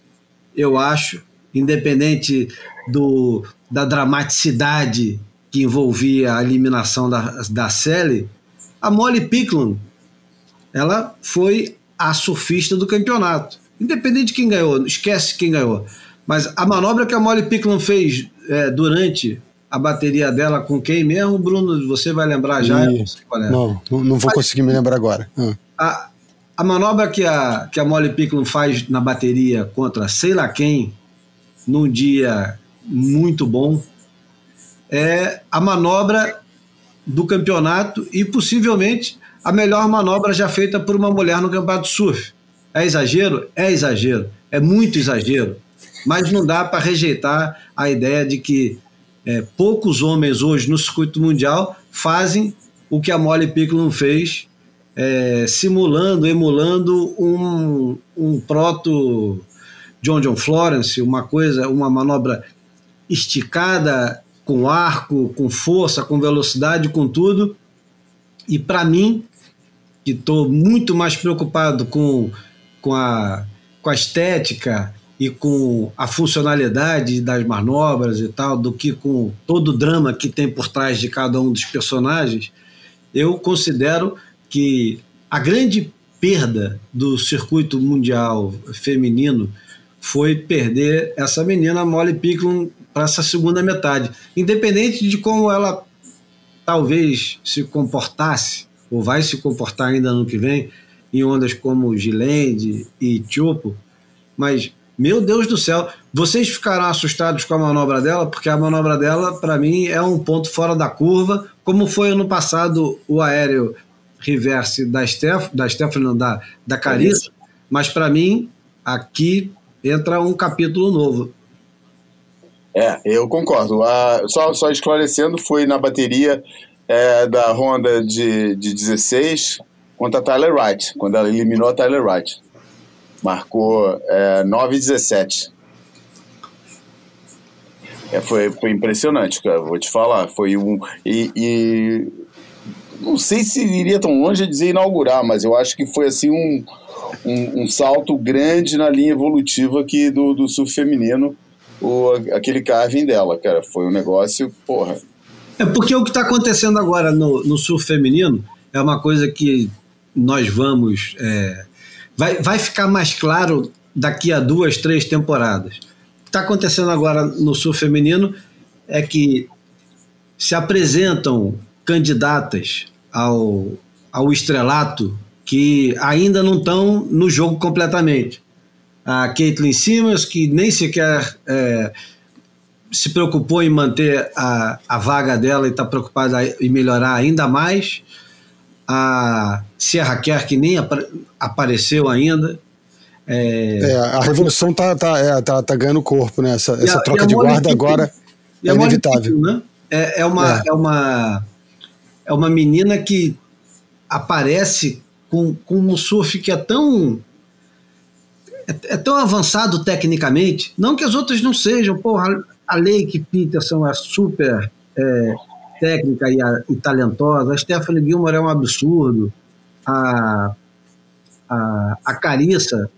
eu acho, independente do, da dramaticidade que envolvia a eliminação da, da Sally, a Molly Picklum, ela foi a surfista do campeonato. Independente de quem ganhou, esquece quem ganhou. Mas a manobra que a Molly Picklum fez é, durante a bateria dela com quem mesmo, Bruno? Você vai lembrar já? E... Não, não, não vou Mas, conseguir me lembrar agora. Ah. A, a manobra que a, que a Molly Picklum faz na bateria contra sei lá quem, num dia muito bom, é a manobra do campeonato e possivelmente a melhor manobra já feita por uma mulher no campeonato de surf. É exagero? É exagero. É muito exagero. Mas não dá para rejeitar a ideia de que é, poucos homens hoje no circuito mundial fazem o que a Molly Picklum fez, é, simulando, emulando um, um proto John John Florence, uma coisa, uma manobra esticada, com arco, com força, com velocidade, com tudo. E para mim, que estou muito mais preocupado com, com, a, com a estética e com a funcionalidade das manobras e tal, do que com todo o drama que tem por trás de cada um dos personagens, eu considero que a grande perda do circuito mundial feminino foi perder essa menina Molly Picklum para essa segunda metade, independente de como ela talvez se comportasse ou vai se comportar ainda no que vem em ondas como Gilende e Tiopo, mas meu Deus do céu, vocês ficaram assustados com a manobra dela, porque a manobra dela, para mim, é um ponto fora da curva, como foi ano passado o aéreo reverse da Steph, da Stephanie, da, da Carissa, mas para mim, aqui entra um capítulo novo. É, eu concordo. Só, só esclarecendo, foi na bateria é, da Honda de, de 16 contra a Tyler Wright, quando ela eliminou a Tyler Wright. Marcou é, 9 17. É, foi, foi impressionante, cara, vou te falar. Foi um. E, e, não sei se iria tão longe a dizer inaugurar, mas eu acho que foi assim um, um, um salto grande na linha evolutiva aqui do, do surf feminino, o, aquele carving dela, cara. Foi um negócio, porra. É porque o que está acontecendo agora no, no surf feminino é uma coisa que nós vamos. É, vai, vai ficar mais claro daqui a duas, três temporadas. O que está acontecendo agora no sul feminino é que se apresentam candidatas ao, ao estrelato que ainda não estão no jogo completamente. A Caitlyn Simmons, que nem sequer é, se preocupou em manter a, a vaga dela e está preocupada em melhorar ainda mais a Sierra Kerr, que nem ap apareceu ainda. É... é, a revolução tá, tá, é, tá, tá ganhando corpo, né? Essa, essa a, troca de guarda agora é inevitável. Né? É, é, uma, é. é. uma, é uma menina que aparece com, com um surf que é tão é, é, tão avançado tecnicamente, não que as outras não sejam, porra, a Lake Peterson é super é, técnica e, a, e, talentosa. A Stephanie Gilmore é um absurdo. A, a, a Carissa,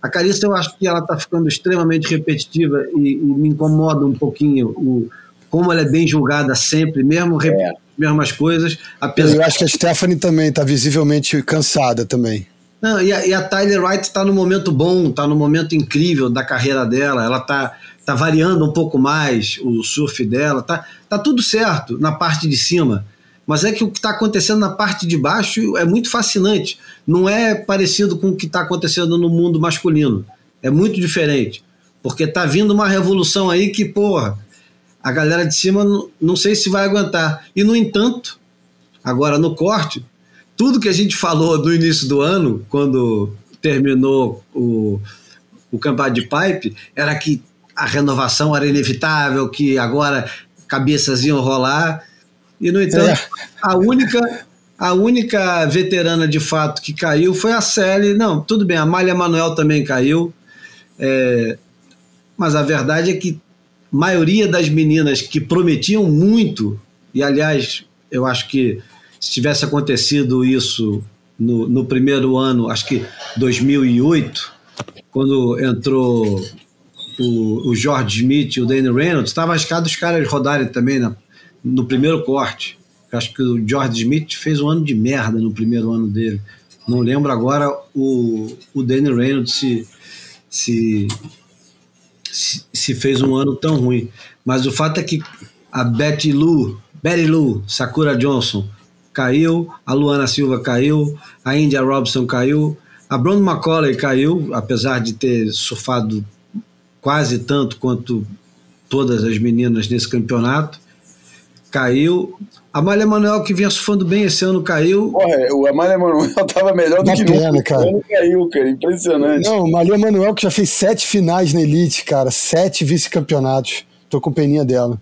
a Carissa eu acho que ela está ficando extremamente repetitiva e, e, me incomoda um pouquinho o, como ela é bem julgada sempre, mesmo é. as mesmas coisas. Apesar... Eu acho que a Stephanie também está visivelmente cansada também. Não, e, a, e a Tyler Wright está no momento bom, está no momento incrível da carreira dela. Ela está tá variando um pouco mais o surf dela, tá, tá tudo certo na parte de cima. Mas é que o que está acontecendo na parte de baixo é muito fascinante. Não é parecido com o que está acontecendo no mundo masculino. É muito diferente. Porque está vindo uma revolução aí que, porra, a galera de cima não, sei se vai aguentar. E, no entanto, agora no corte, tudo que a gente falou no início do ano, quando terminou o, o campeonato de pipe, era que a renovação era inevitável, que agora cabeças iam rolar. E, no entanto, é. a única A única veterana de fato que caiu foi a Sally. Não, tudo bem, a Malha Manuel também caiu. É, mas a verdade é que a maioria das meninas que prometiam muito, e aliás, eu acho que se tivesse acontecido isso no, no primeiro ano, acho que 2008, quando entrou o, o George Smith e o Danny Reynolds, estava arriscado os caras rodarem também né, no primeiro corte. Acho que o George Smith fez um ano de merda no primeiro ano dele. Não lembro agora o, o Danny Reynolds se, se, se, se fez um ano tão ruim. Mas o fato é que a Betty Lou, Betty Lou, Sakura Johnson caiu, a Luana Silva caiu, a India Robson caiu, a Brown McCauley caiu, apesar de ter surfado quase tanto quanto todas as meninas nesse campeonato. Caiu. A Amália Manuel, que vinha surfando bem esse ano, caiu. Porra, o Amália Manuel tava melhor do Dá que pena, nunca. cara. Ele caiu, cara. Impressionante. Não, Maria Manuel que já fez sete finais na Elite, cara. Sete vice-campeonatos. Tô com peninha dela.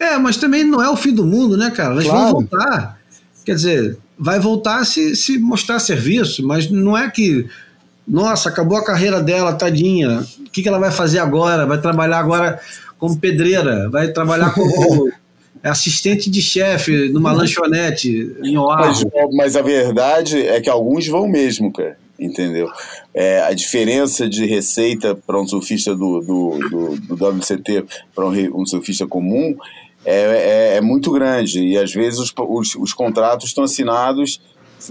É, mas também não é o fim do mundo, né, cara? Elas Claro. vão voltar. Quer dizer, vai voltar se, se mostrar serviço, mas não é que, nossa, acabou a carreira dela, tadinha. O que, que ela vai fazer agora? Vai trabalhar agora como pedreira, vai trabalhar como assistente de chefe numa lanchonete em Mas, Oahu. mas a verdade é que alguns vão mesmo, cara. Entendeu? É, a diferença de receita para um surfista do, do, do, do WCT para um, um surfista comum é, é, é muito grande. E às vezes os, os, os contratos estão assinados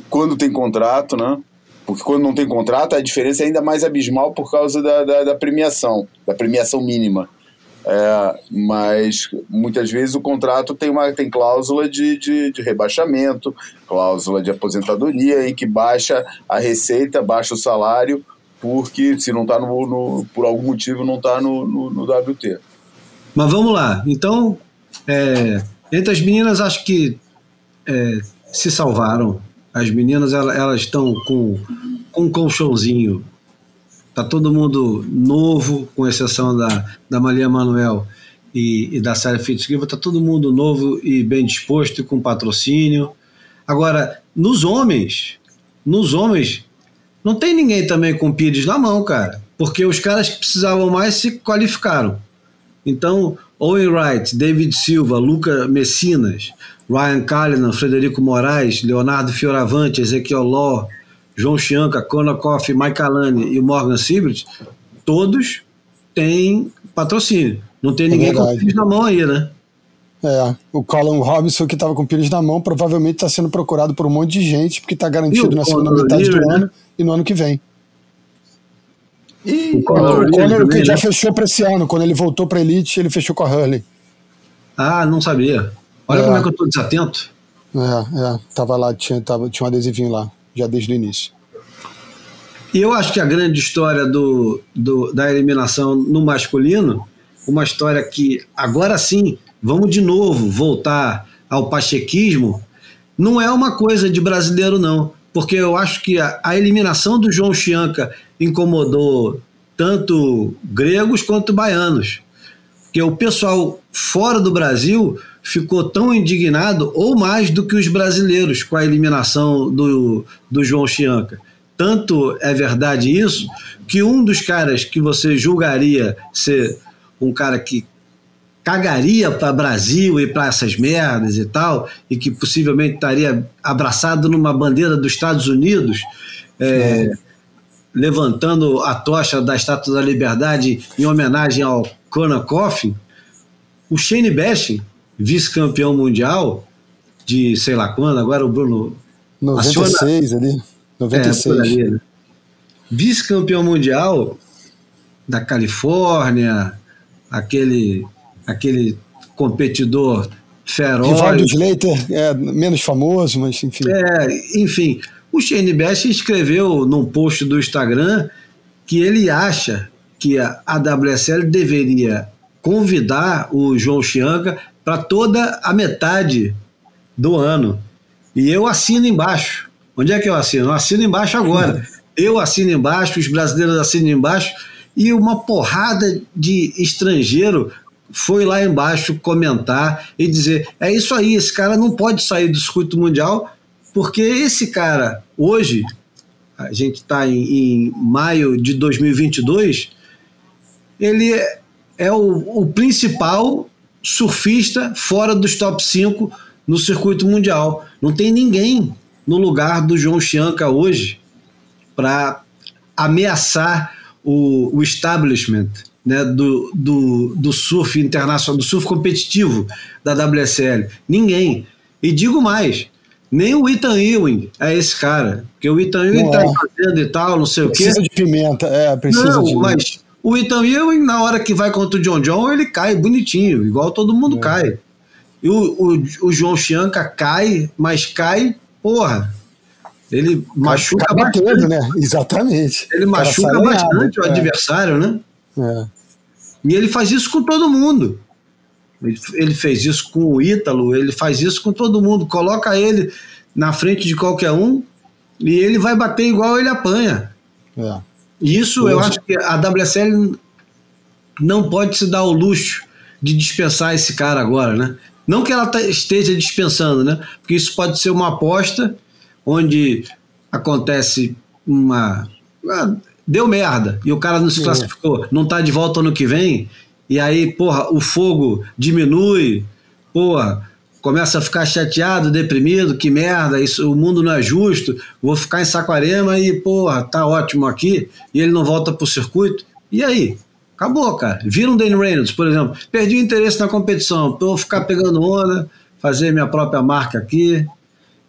quando tem contrato, né? Porque quando não tem contrato, a diferença é ainda mais abismal por causa da, da, da premiação, da premiação mínima. É, mas muitas vezes o contrato tem uma tem cláusula de, de, de rebaixamento, cláusula de aposentadoria em que baixa a receita, baixa o salário, porque se não está no, no- por algum motivo não está no, no, no WT. Mas vamos lá. Então, é, entre as meninas, acho que é, se salvaram. As meninas, ela- elas estão com, com um colchãozinho. Tá todo mundo novo, com exceção da, da Maria Manuel e, e da Sarah Fitzgibbon. Tá todo mundo novo e bem disposto e com patrocínio. Agora, nos homens, nos homens, não tem ninguém também com pires na mão, cara. Porque os caras que precisavam mais se qualificaram. Então, Owen Wright, David Silva, Luca Messinas, Ryan Callinan, Frederico Moraes, Leonardo Fioravante, Ezequiel Law, João Chianca, Conor Coffey, Mike Alane e o Morgan Sibrit, todos têm patrocínio. Não tem É ninguém com verdade. pires na mão aí, né? É, o Colin Robinson, que estava com pires na mão, provavelmente está sendo procurado por um monte de gente, porque está garantido o na segunda metade do Leary, ano né? e no ano que vem. E O Conor o Conor também, já né? fechou para esse ano, quando ele voltou para Elite, ele fechou com a Hurley. Ah, não sabia. Olha É. como é que eu estou desatento. É, é, tava lá, tinha, tava, tinha um adesivinho lá, já desde o início. E eu acho que a grande história do, do- da eliminação no masculino, uma história que agora sim, vamos de novo voltar ao pachequismo, não é uma coisa de brasileiro, não. Porque eu acho que a, a eliminação do João Chianca incomodou tanto gregos quanto baianos. Porque o pessoal fora do Brasil ficou tão indignado, ou mais do que os brasileiros, com a eliminação do, do João Chianca. Tanto é verdade isso, que um dos caras que você julgaria ser um cara que cagaria para Brasil e para essas merdas e tal, e que possivelmente estaria abraçado numa bandeira dos Estados Unidos, é, levantando a tocha da Estátua da Liberdade em homenagem ao Coffin, o Shane Bashing, vice-campeão mundial de sei lá quando, agora o Bruno 96 ali, é, 96. por ali, né? Vice-campeão mundial da Califórnia, aquele, aquele competidor feroz. Rivaldo Slater é menos famoso, mas enfim. É, enfim, o Shane Best escreveu num post do Instagram que ele acha que a AWSL deveria convidar o João Chianca para toda a metade do ano. E eu assino embaixo. Onde é que eu assino? Eu assino embaixo agora. Eu assino embaixo, os brasileiros assinam embaixo, e uma porrada de estrangeiro foi lá embaixo comentar e dizer: é isso aí, esse cara não pode sair do circuito mundial Porque esse cara, hoje, a gente está em, em, maio de 2022, ele é, é o, o principal surfista fora dos top 5 no circuito mundial. Não tem ninguém no lugar do João Chianca hoje para ameaçar o, o establishment né, do, do, do surf internacional, do surf competitivo da WSL. Ninguém. E digo mais, nem o Ethan Ewing é esse cara. Porque o Ethan Ewing está fazendo e tal, não sei precisa o quê. Precisa de pimenta, é, precisa não, de. Mas o Ethan Ewing, na hora que vai contra o John John, ele cai bonitinho, igual todo mundo é. cai. E o, o, o João Chianca cai, mas cai, porra. Ele machuca Cai bastante. Batendo, né? Exatamente. Ele machuca bastante o é. adversário, né? É. E ele faz isso com todo mundo. Ele fez isso com o Ítalo, ele faz isso com todo mundo. Coloca ele na frente de qualquer um e ele vai bater igual ele apanha. É. Isso Hoje... eu acho que a WSL não pode se dar o luxo de dispensar esse cara agora, né? Não que ela tá, esteja dispensando, né? Porque isso pode ser uma aposta onde acontece uma. Ah, deu merda e o cara não se classificou, não tá de volta ano que vem, e aí, porra, o fogo diminui, porra, começa a ficar chateado, deprimido, que merda, isso, o mundo não é justo, vou ficar em Saquarema e, porra, tá ótimo aqui, e ele não volta pro circuito. E aí? Acabou, cara. Vira um Danny Reynolds, por exemplo. Perdi o interesse na competição. Vou ficar pegando onda, fazer minha própria marca aqui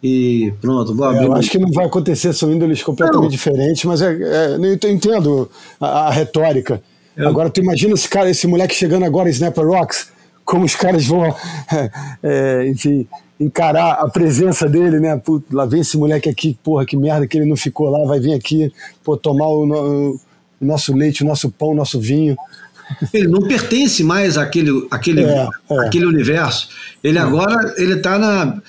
e pronto. Vou abrir é, eu acho que não vai acontecer, são índoles completamente não. diferentes, mas é, é, eu entendo a, a retórica. Eu... Agora, tu imagina esse cara, esse moleque chegando agora em Snapper Rocks, como os caras vão, é, enfim, encarar a presença dele, né? Pô, lá vem esse moleque aqui, porra, que merda que ele não ficou lá, vai vir aqui, pô, tomar o, o o nosso leite, o nosso pão, o nosso vinho. Ele não pertence mais àquele, àquele, é, é. àquele universo. Ele é. agora ele está na,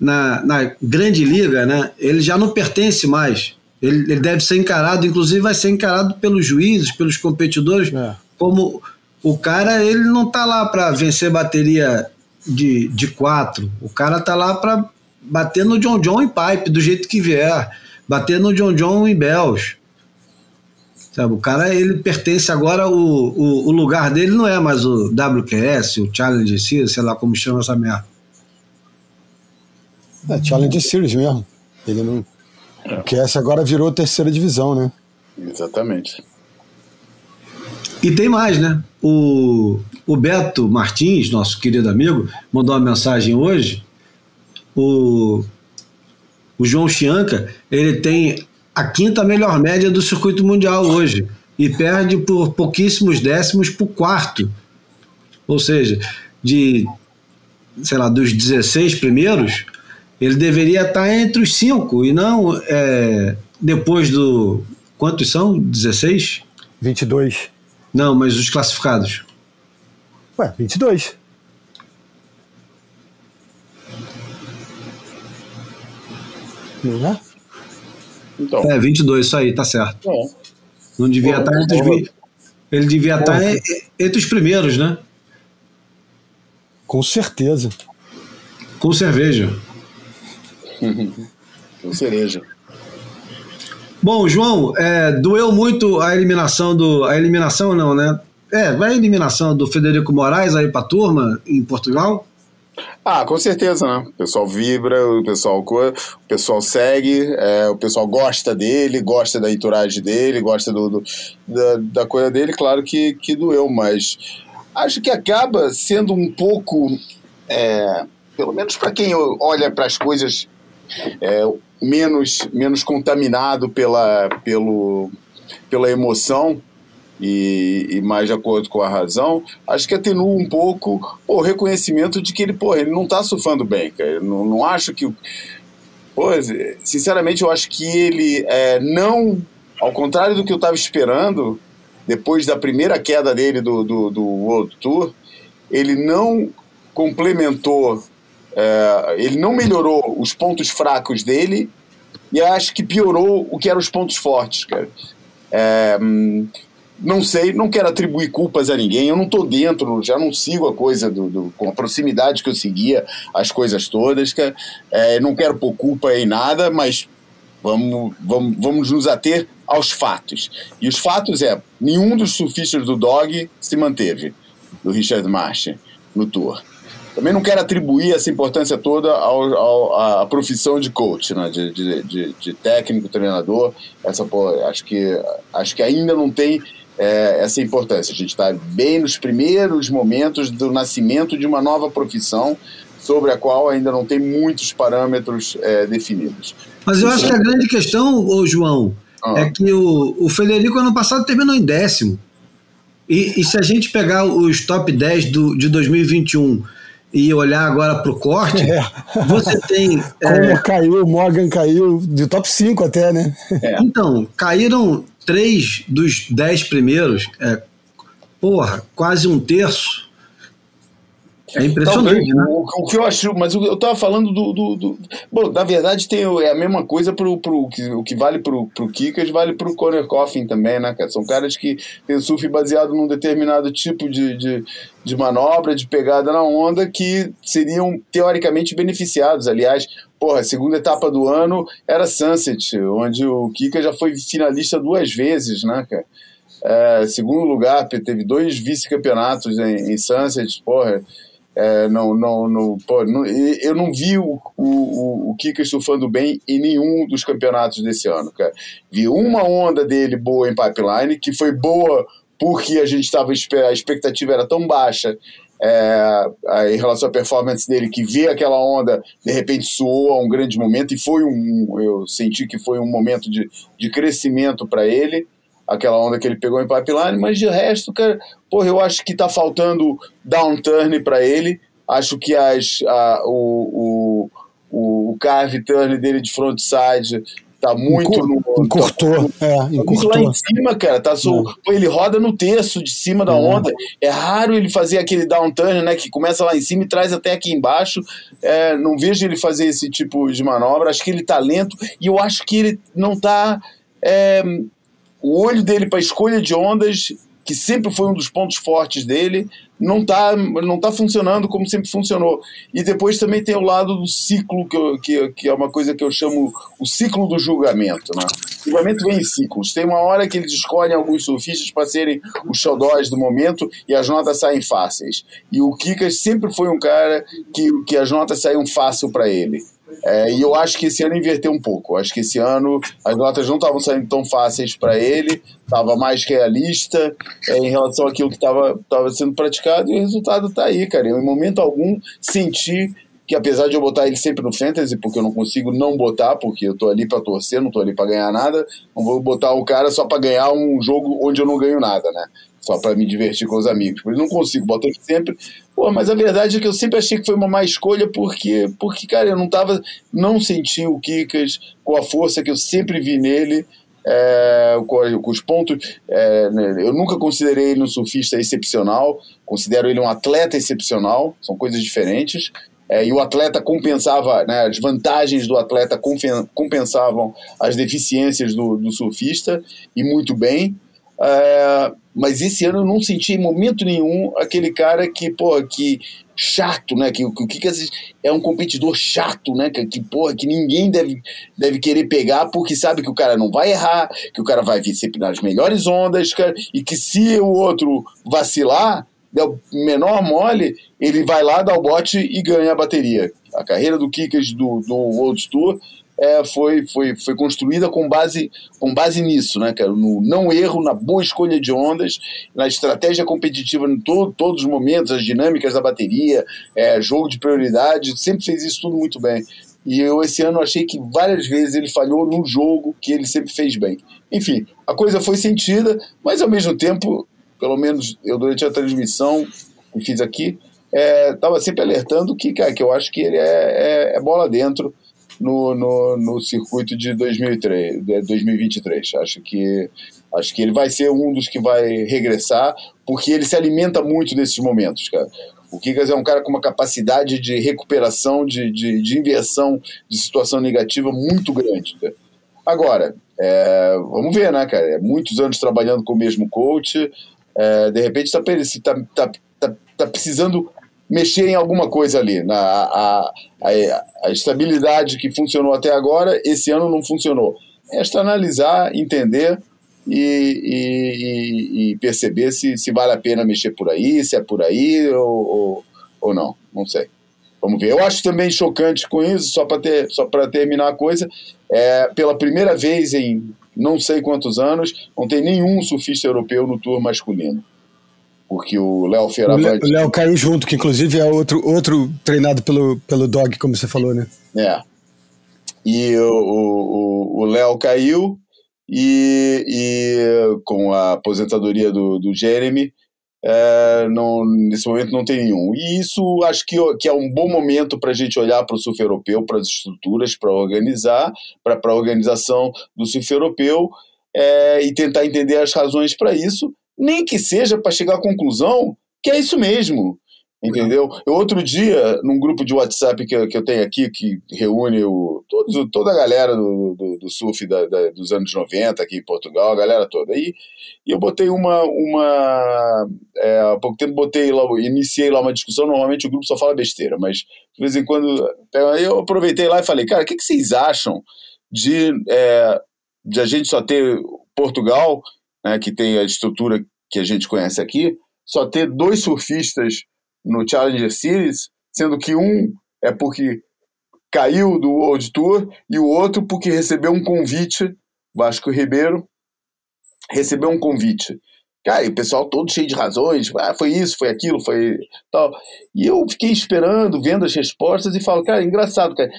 na, na, grande liga, né? Ele já não pertence mais. Ele, ele, deve ser encarado, inclusive vai ser encarado pelos juízes, pelos competidores, é. como o cara ele não está lá para vencer bateria de, de quatro. O cara está lá para bater no John John em pipe, do jeito que vier. Bater no John John em Bells. Sabe, o cara ele pertence agora, o, o, o, lugar dele não é mais o WQS, o Challenge Series, sei lá como chama essa merda. É, Challenge Series mesmo. Ele não. É. O QS agora virou terceira divisão, né? Exatamente. E tem mais, né? O, o Beto Martins, nosso querido amigo, mandou uma mensagem hoje. O, o João Chianca, ele tem a quinta melhor média do circuito mundial hoje e perde por pouquíssimos décimos o quarto. Ou seja, de, sei lá, dos 16 primeiros, ele deveria estar entre os cinco e não é, depois do. Quantos são? 16? 22. Não, mas os classificados. Ué, 22. Não é? Então. É, 22, isso aí, tá certo. É. Não devia estar entre os. Ele devia estar entre os primeiros, né? Com certeza. Com cerveja. Com cereja. Bom, João, é, doeu muito a eliminação do. A eliminação não, né? É, vai a eliminação do Federico Moraes aí pra turma em Portugal? Ah, com certeza, né? O pessoal vibra, o pessoal, o pessoal segue, é, o pessoal gosta dele, gosta da entourage dele, gosta do, do da, da, coisa dele. Claro que, que doeu, mas acho que acaba sendo um pouco, é, pelo menos para quem olha para as coisas é, menos, menos contaminado pela, pelo, pela emoção, e, e, mais de acordo com a razão, acho que atenua um pouco o reconhecimento de que ele, pô, ele não está surfando bem, cara. Não, não acho que. Pô, sinceramente, eu acho que ele é, não. Ao contrário do que eu estava esperando, depois da primeira queda dele do, do, do World Tour, ele não complementou, é, ele não melhorou os pontos fracos dele e acho que piorou o que eram os pontos fortes, cara. É, hum, não sei, não quero atribuir culpas a ninguém, eu não estou dentro, já não sigo a coisa do, do, com a proximidade que eu seguia as coisas todas, que, é, não quero pôr culpa em nada, mas vamos, vamos, vamos nos ater aos fatos. E os fatos é, nenhum dos surfistas do Dog se manteve, do Richard Marsh, no Tour. Também não quero atribuir essa importância toda ao, ao, à profissão de coach, né? de, de, de, de técnico, treinador. Essa, pô, acho, que, acho que ainda não tem é, essa importância. A gente está bem nos primeiros momentos do nascimento de uma nova profissão sobre a qual ainda não tem muitos parâmetros é, definidos. Mas eu acho que a grande questão, ô João, ah. é que o, o Federico ano passado terminou em décimo. E, e se a gente pegar os top 10 do, de 2021 e olhar agora para o corte, é. você tem. Como é, caiu, Morgan caiu de top 5 até, né? É. Então, caíram três dos dez primeiros, é, porra, quase um terço. É impressionante, né? O, o, que eu acho, mas eu estava falando do, do, do, Bom, na verdade tem, é a mesma coisa pro, pro, que, o que vale pro, pro Kikas vale pro Conor Coffin também, né, cara? São caras que têm surf baseado num determinado tipo de, de, de manobra, de pegada na onda, que seriam teoricamente beneficiados. Aliás, porra, a segunda etapa do ano era Sunset, onde o Kika já foi finalista duas vezes, né, cara? É, segundo lugar, teve dois vice-campeonatos em, em Sunset, porra. É, não, não, não, pô, não, eu não vi o, o, o Kika surfando bem em nenhum dos campeonatos desse ano, cara. Vi uma onda dele boa em pipeline, que foi boa porque a gente estava a expectativa era tão baixa é, em relação à performance dele que vê aquela onda de repente soou a um grande momento e foi um eu senti que foi um momento de, de crescimento para ele aquela onda que ele pegou em pipeline, mas de resto, cara, porra, eu acho que tá faltando downturn para ele. Acho que as, a, o, o, o carve turn dele de frontside tá muito Encur, no. Encurtou, tá, é, encurtou. lá em cima, cara. Tá so, pô, ele roda no terço de cima da onda. É raro ele fazer aquele downturn, né? Que começa lá em cima e traz até aqui embaixo. É, não vejo ele fazer esse tipo de manobra. Acho que ele tá lento e eu acho que ele não tá. É, o olho dele para escolha de ondas, que sempre foi um dos pontos fortes dele, não está não tá funcionando como sempre funcionou. E depois também tem o lado do ciclo, que, eu, que, que é uma coisa que eu chamo o ciclo do julgamento. Né? O julgamento vem em ciclos. Tem uma hora que eles escolhem alguns surfistas para serem os xodós do momento e as notas saem fáceis. E o Kikas sempre foi um cara que, que as notas saíam fácil para ele. É, e eu acho que esse ano inverteu um pouco. Acho que esse ano as notas não estavam saindo tão fáceis para ele, estava mais realista é, em relação àquilo que estava sendo praticado e o resultado está aí, cara. Eu, em momento algum, senti que apesar de eu botar ele sempre no fantasy, porque eu não consigo não botar, porque eu tô ali para torcer, não tô ali para ganhar nada, não vou botar o cara só para ganhar um jogo onde eu não ganho nada, né? Só para me divertir com os amigos. Isso não consigo, boto sempre Pô, mas a verdade é que eu sempre achei que foi uma má escolha porque, porque cara, eu não tava, não senti o Kikas com a força que eu sempre vi nele, é, com, com, os pontos. É, eu nunca considerei ele um surfista excepcional, considero ele um atleta excepcional, são coisas diferentes. É, e o atleta compensava, né, as vantagens do atleta compensavam as deficiências do, do surfista, e muito bem. É, mas esse ano eu não senti em momento nenhum aquele cara que, pô, que chato, né? Que o que, que é um competidor chato, né? Que, que, porra, que ninguém deve, deve querer pegar porque sabe que o cara não vai errar, que o cara vai vir sempre nas melhores ondas, cara, e que se o outro vacilar, der o menor mole, ele vai lá, dá o bote e ganha a bateria. A carreira do Kickers do, do World Tour é, foi, foi, foi construída com base, com base nisso, né, cara? No não erro, na boa escolha de ondas, na estratégia competitiva em to, todos os momentos, as dinâmicas da bateria, é, jogo de prioridade, sempre fez isso tudo muito bem. E eu esse ano achei que várias vezes ele falhou no jogo que ele sempre fez bem. Enfim, a coisa foi sentida, mas ao mesmo tempo, pelo menos eu durante a transmissão que fiz aqui, estava é, sempre alertando que, cara, que eu acho que ele é, é, é bola dentro no, no, no circuito de 2003, 2023. Acho que, acho que ele vai ser um dos que vai regressar, porque ele se alimenta muito desses momentos, cara. O Kikas é um cara com uma capacidade de recuperação, de, de, de inversão de situação negativa muito grande. Cara. Agora, é, vamos ver, né, cara? É muitos anos trabalhando com o mesmo coach, é, de repente está tá, tá, tá, tá, precisando mexer em alguma coisa ali. Na, a, a, a, estabilidade que funcionou até agora, esse ano não funcionou. Resta analisar, entender e, e, e, perceber se, se vale a pena mexer por aí, se é por aí ou, ou, ou não. Não sei. Vamos ver. Eu acho também chocante com isso, só para ter, só terminar a coisa, é, pela primeira vez em não sei quantos anos, não tem nenhum surfista europeu no tour masculino. Porque o Léo Feiravante. O Léo caiu junto, que inclusive é outro, outro treinado pelo, pelo Dog, como você falou, né? É. E o Léo caiu, e, e com a aposentadoria do, do Jeremy, é, não, nesse momento não tem nenhum. E isso acho que, que é um bom momento para a gente olhar para o surf europeu, para as estruturas, para organizar, para a organização do surf europeu é, e tentar entender as razões para isso, nem que seja para chegar à conclusão que é isso mesmo. Entendeu? Eu, outro dia, num grupo de WhatsApp que, que eu tenho aqui, que reúne o, todos, toda a galera do, do, do surf da, da, dos anos 90 aqui em Portugal, a galera toda. E, e eu botei uma. uma é, há pouco tempo botei lá, iniciei lá uma discussão. Normalmente o grupo só fala besteira, mas de vez em quando. Eu aproveitei lá e falei, cara, o que, que vocês acham de, é, de a gente só ter Portugal, né, que tem a estrutura que a gente conhece aqui, só ter dois surfistas no Challenger Series, sendo que um é porque caiu do World Tour e o outro porque recebeu um convite, Vasco Ribeiro recebeu um convite. Cara, e o pessoal todo cheio de razões, ah, foi isso, foi aquilo, foi tal. E eu fiquei esperando, vendo as respostas e falo, cara, engraçado, cara.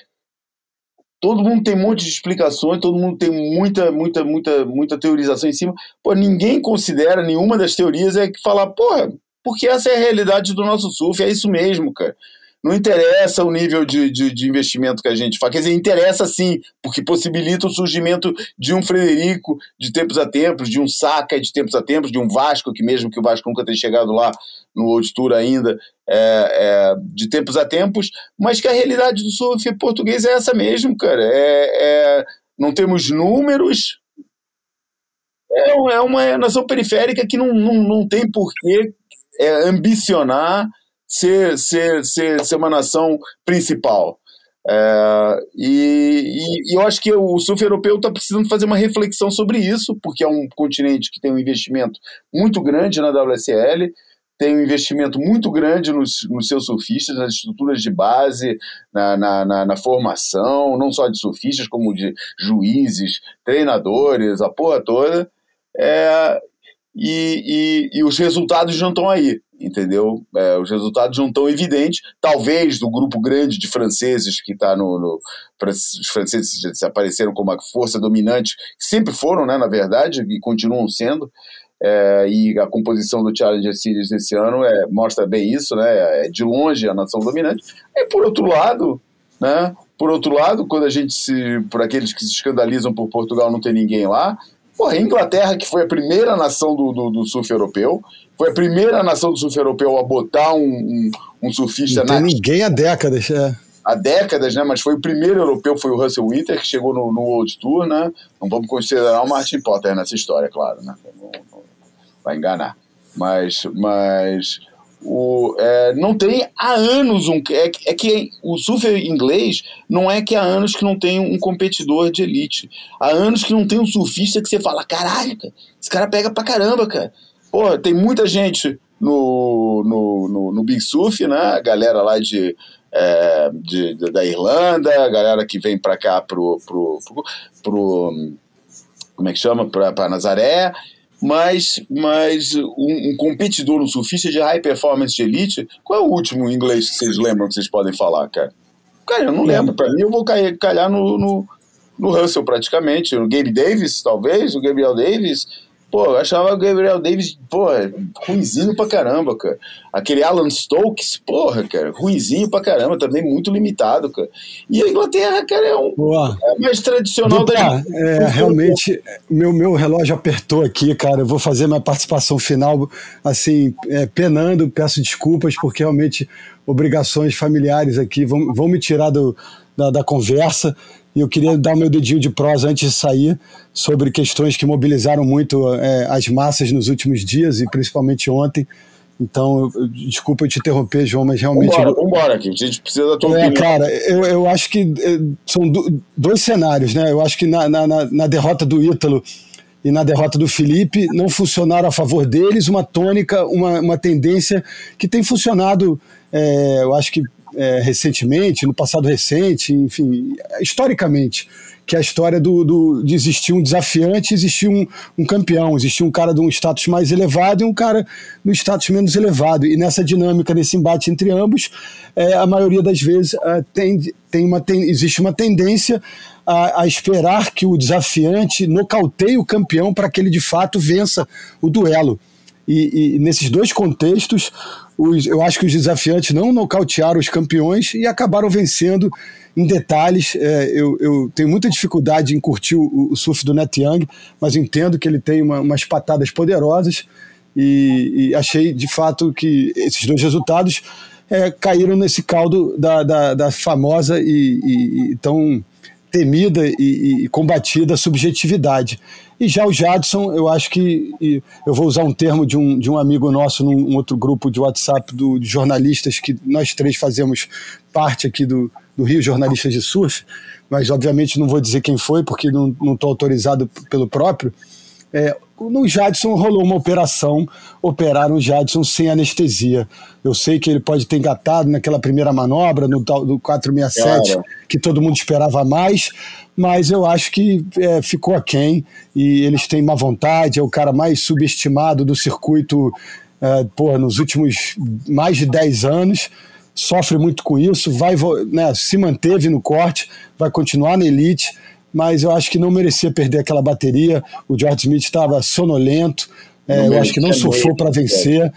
Todo mundo tem um monte de explicações, todo mundo tem muita, muita, muita, muita teorização em cima. Pô, ninguém considera nenhuma das teorias é que falar, porra, porque essa é a realidade do nosso surf, é isso mesmo, cara. Não interessa o nível de, de, de, investimento que a gente faz. Quer dizer, interessa sim, porque possibilita o surgimento de um Frederico de tempos a tempos, de um Saca de tempos a tempos, de um Vasco, que mesmo que o Vasco nunca tenha chegado lá no World Tour ainda, é, é, de tempos a tempos, mas que a realidade do surf português é essa mesmo, cara. É, é não temos números, é, é uma nação periférica que não, não, não tem porquê é ambicionar ser, ser, ser, ser uma nação principal. É, e, e, eu acho que o surf europeu está precisando fazer uma reflexão sobre isso, porque é um continente que tem um investimento muito grande na WSL, tem um investimento muito grande nos, nos seus surfistas, nas estruturas de base, na, na, na, na, formação, não só de surfistas, como de juízes, treinadores, a porra toda. É, e, e, e os resultados não estão aí, entendeu? É, os resultados não estão evidentes, talvez do grupo grande de franceses que está no, no, Os franceses apareceram como a força dominante, que sempre foram, né, na verdade, e continuam sendo. É, e a composição do Challenger Series esse ano é, mostra bem isso, né? É de longe a nação dominante. E por outro lado, né? Por outro lado, quando a gente se, por aqueles que se escandalizam por Portugal não ter ninguém lá, Porra, a Inglaterra, que foi a primeira nação do, do, do, surf europeu, foi a primeira nação do surf europeu a botar um, um, um surfista Não na. ninguém há décadas, é. Há décadas, né? Mas foi o primeiro europeu, foi o Russell Winter, que chegou no, no World Tour, né? Não vamos considerar o Martin Potter nessa história, claro, né? Vai enganar. Mas, mas o, é, não tem há anos um. É, é, que o surf inglês não é que há anos que não tem um competidor de elite. Há anos que não tem um surfista que você fala: caralho, cara, esse cara pega pra caramba, cara. Pô, tem muita gente no, no, no, no Big Surf, né? A galera lá de, é, de, de, da Irlanda, a galera que vem pra cá pro. pro, pro, pro como é que chama? Pra, pra Nazaré mas, mas um, um, competidor, um surfista de high performance de elite, qual é o último inglês que vocês lembram que vocês podem falar, cara? Cara, eu não lembro. Para mim, eu vou calhar no, no, no Russell praticamente. O Gabe Davis, talvez, o Gabriel Davis. Pô, eu achava o Gabriel Davis, pô, ruizinho pra caramba, cara. Aquele Alan Stokes, porra, cara, ruizinho pra caramba, também muito limitado, cara. E a Inglaterra, cara, é um Boa. é mais tradicional Dupa, da. É, realmente, meu, meu relógio apertou aqui, cara. Eu vou fazer minha participação final, assim, é, penando, peço desculpas, porque realmente obrigações familiares aqui vão, vão me tirar do, da, da conversa. E eu queria dar o meu dedinho de prosa antes de sair sobre questões que mobilizaram muito é, as massas nos últimos dias e principalmente ontem. Então, eu, desculpa eu te interromper, João, mas realmente. Vambora, vambora aqui, a gente precisa da tua é, opinião. Cara, eu, eu acho que é, são do, dois cenários, né? Eu acho que na, na, na derrota do Ítalo e na derrota do Felipe não funcionaram a favor deles, uma tônica, uma, uma tendência que tem funcionado, é, eu acho que é, recentemente, no passado recente, enfim, historicamente, que é a história do, do, de existir um desafiante, existir um, um campeão, existir um cara de um status mais elevado e um cara no status menos elevado. E nessa dinâmica, nesse embate entre ambos, é, a maioria das vezes é, tem, tem uma, tem, existe uma tendência a, a, esperar que o desafiante nocauteie o campeão para que ele de fato vença o duelo. E, e nesses dois contextos, os, eu acho que os desafiantes não nocautearam os campeões e acabaram vencendo em detalhes. É, eu, eu, tenho muita dificuldade em curtir o, o, surf do Net Young, mas entendo que ele tem uma, umas patadas poderosas e, e, achei de fato que esses dois resultados é, caíram nesse caldo da, da, da famosa e, e, e tão temida e, e, combatida subjetividade. E já o Jadson, eu acho que eu vou usar um termo de um, de um amigo nosso num outro grupo de WhatsApp do, de jornalistas que nós três fazemos parte aqui do, do Rio Jornalistas de Surf, mas obviamente não vou dizer quem foi porque não estou autorizado pelo próprio. É, no Jadson rolou uma operação, operaram o Jadson sem anestesia. Eu sei que ele pode ter engatado naquela primeira manobra, no do 467, claro. que todo mundo esperava mais, mas eu acho que é, ficou aquém e eles têm má vontade, é o cara mais subestimado do circuito é, porra, nos últimos mais de 10 anos. Sofre muito com isso, vai né, se manteve no corte, vai continuar na elite mas eu acho que não merecia perder aquela bateria. O George Smith estava sonolento, é, eu acho que não surfou para vencer.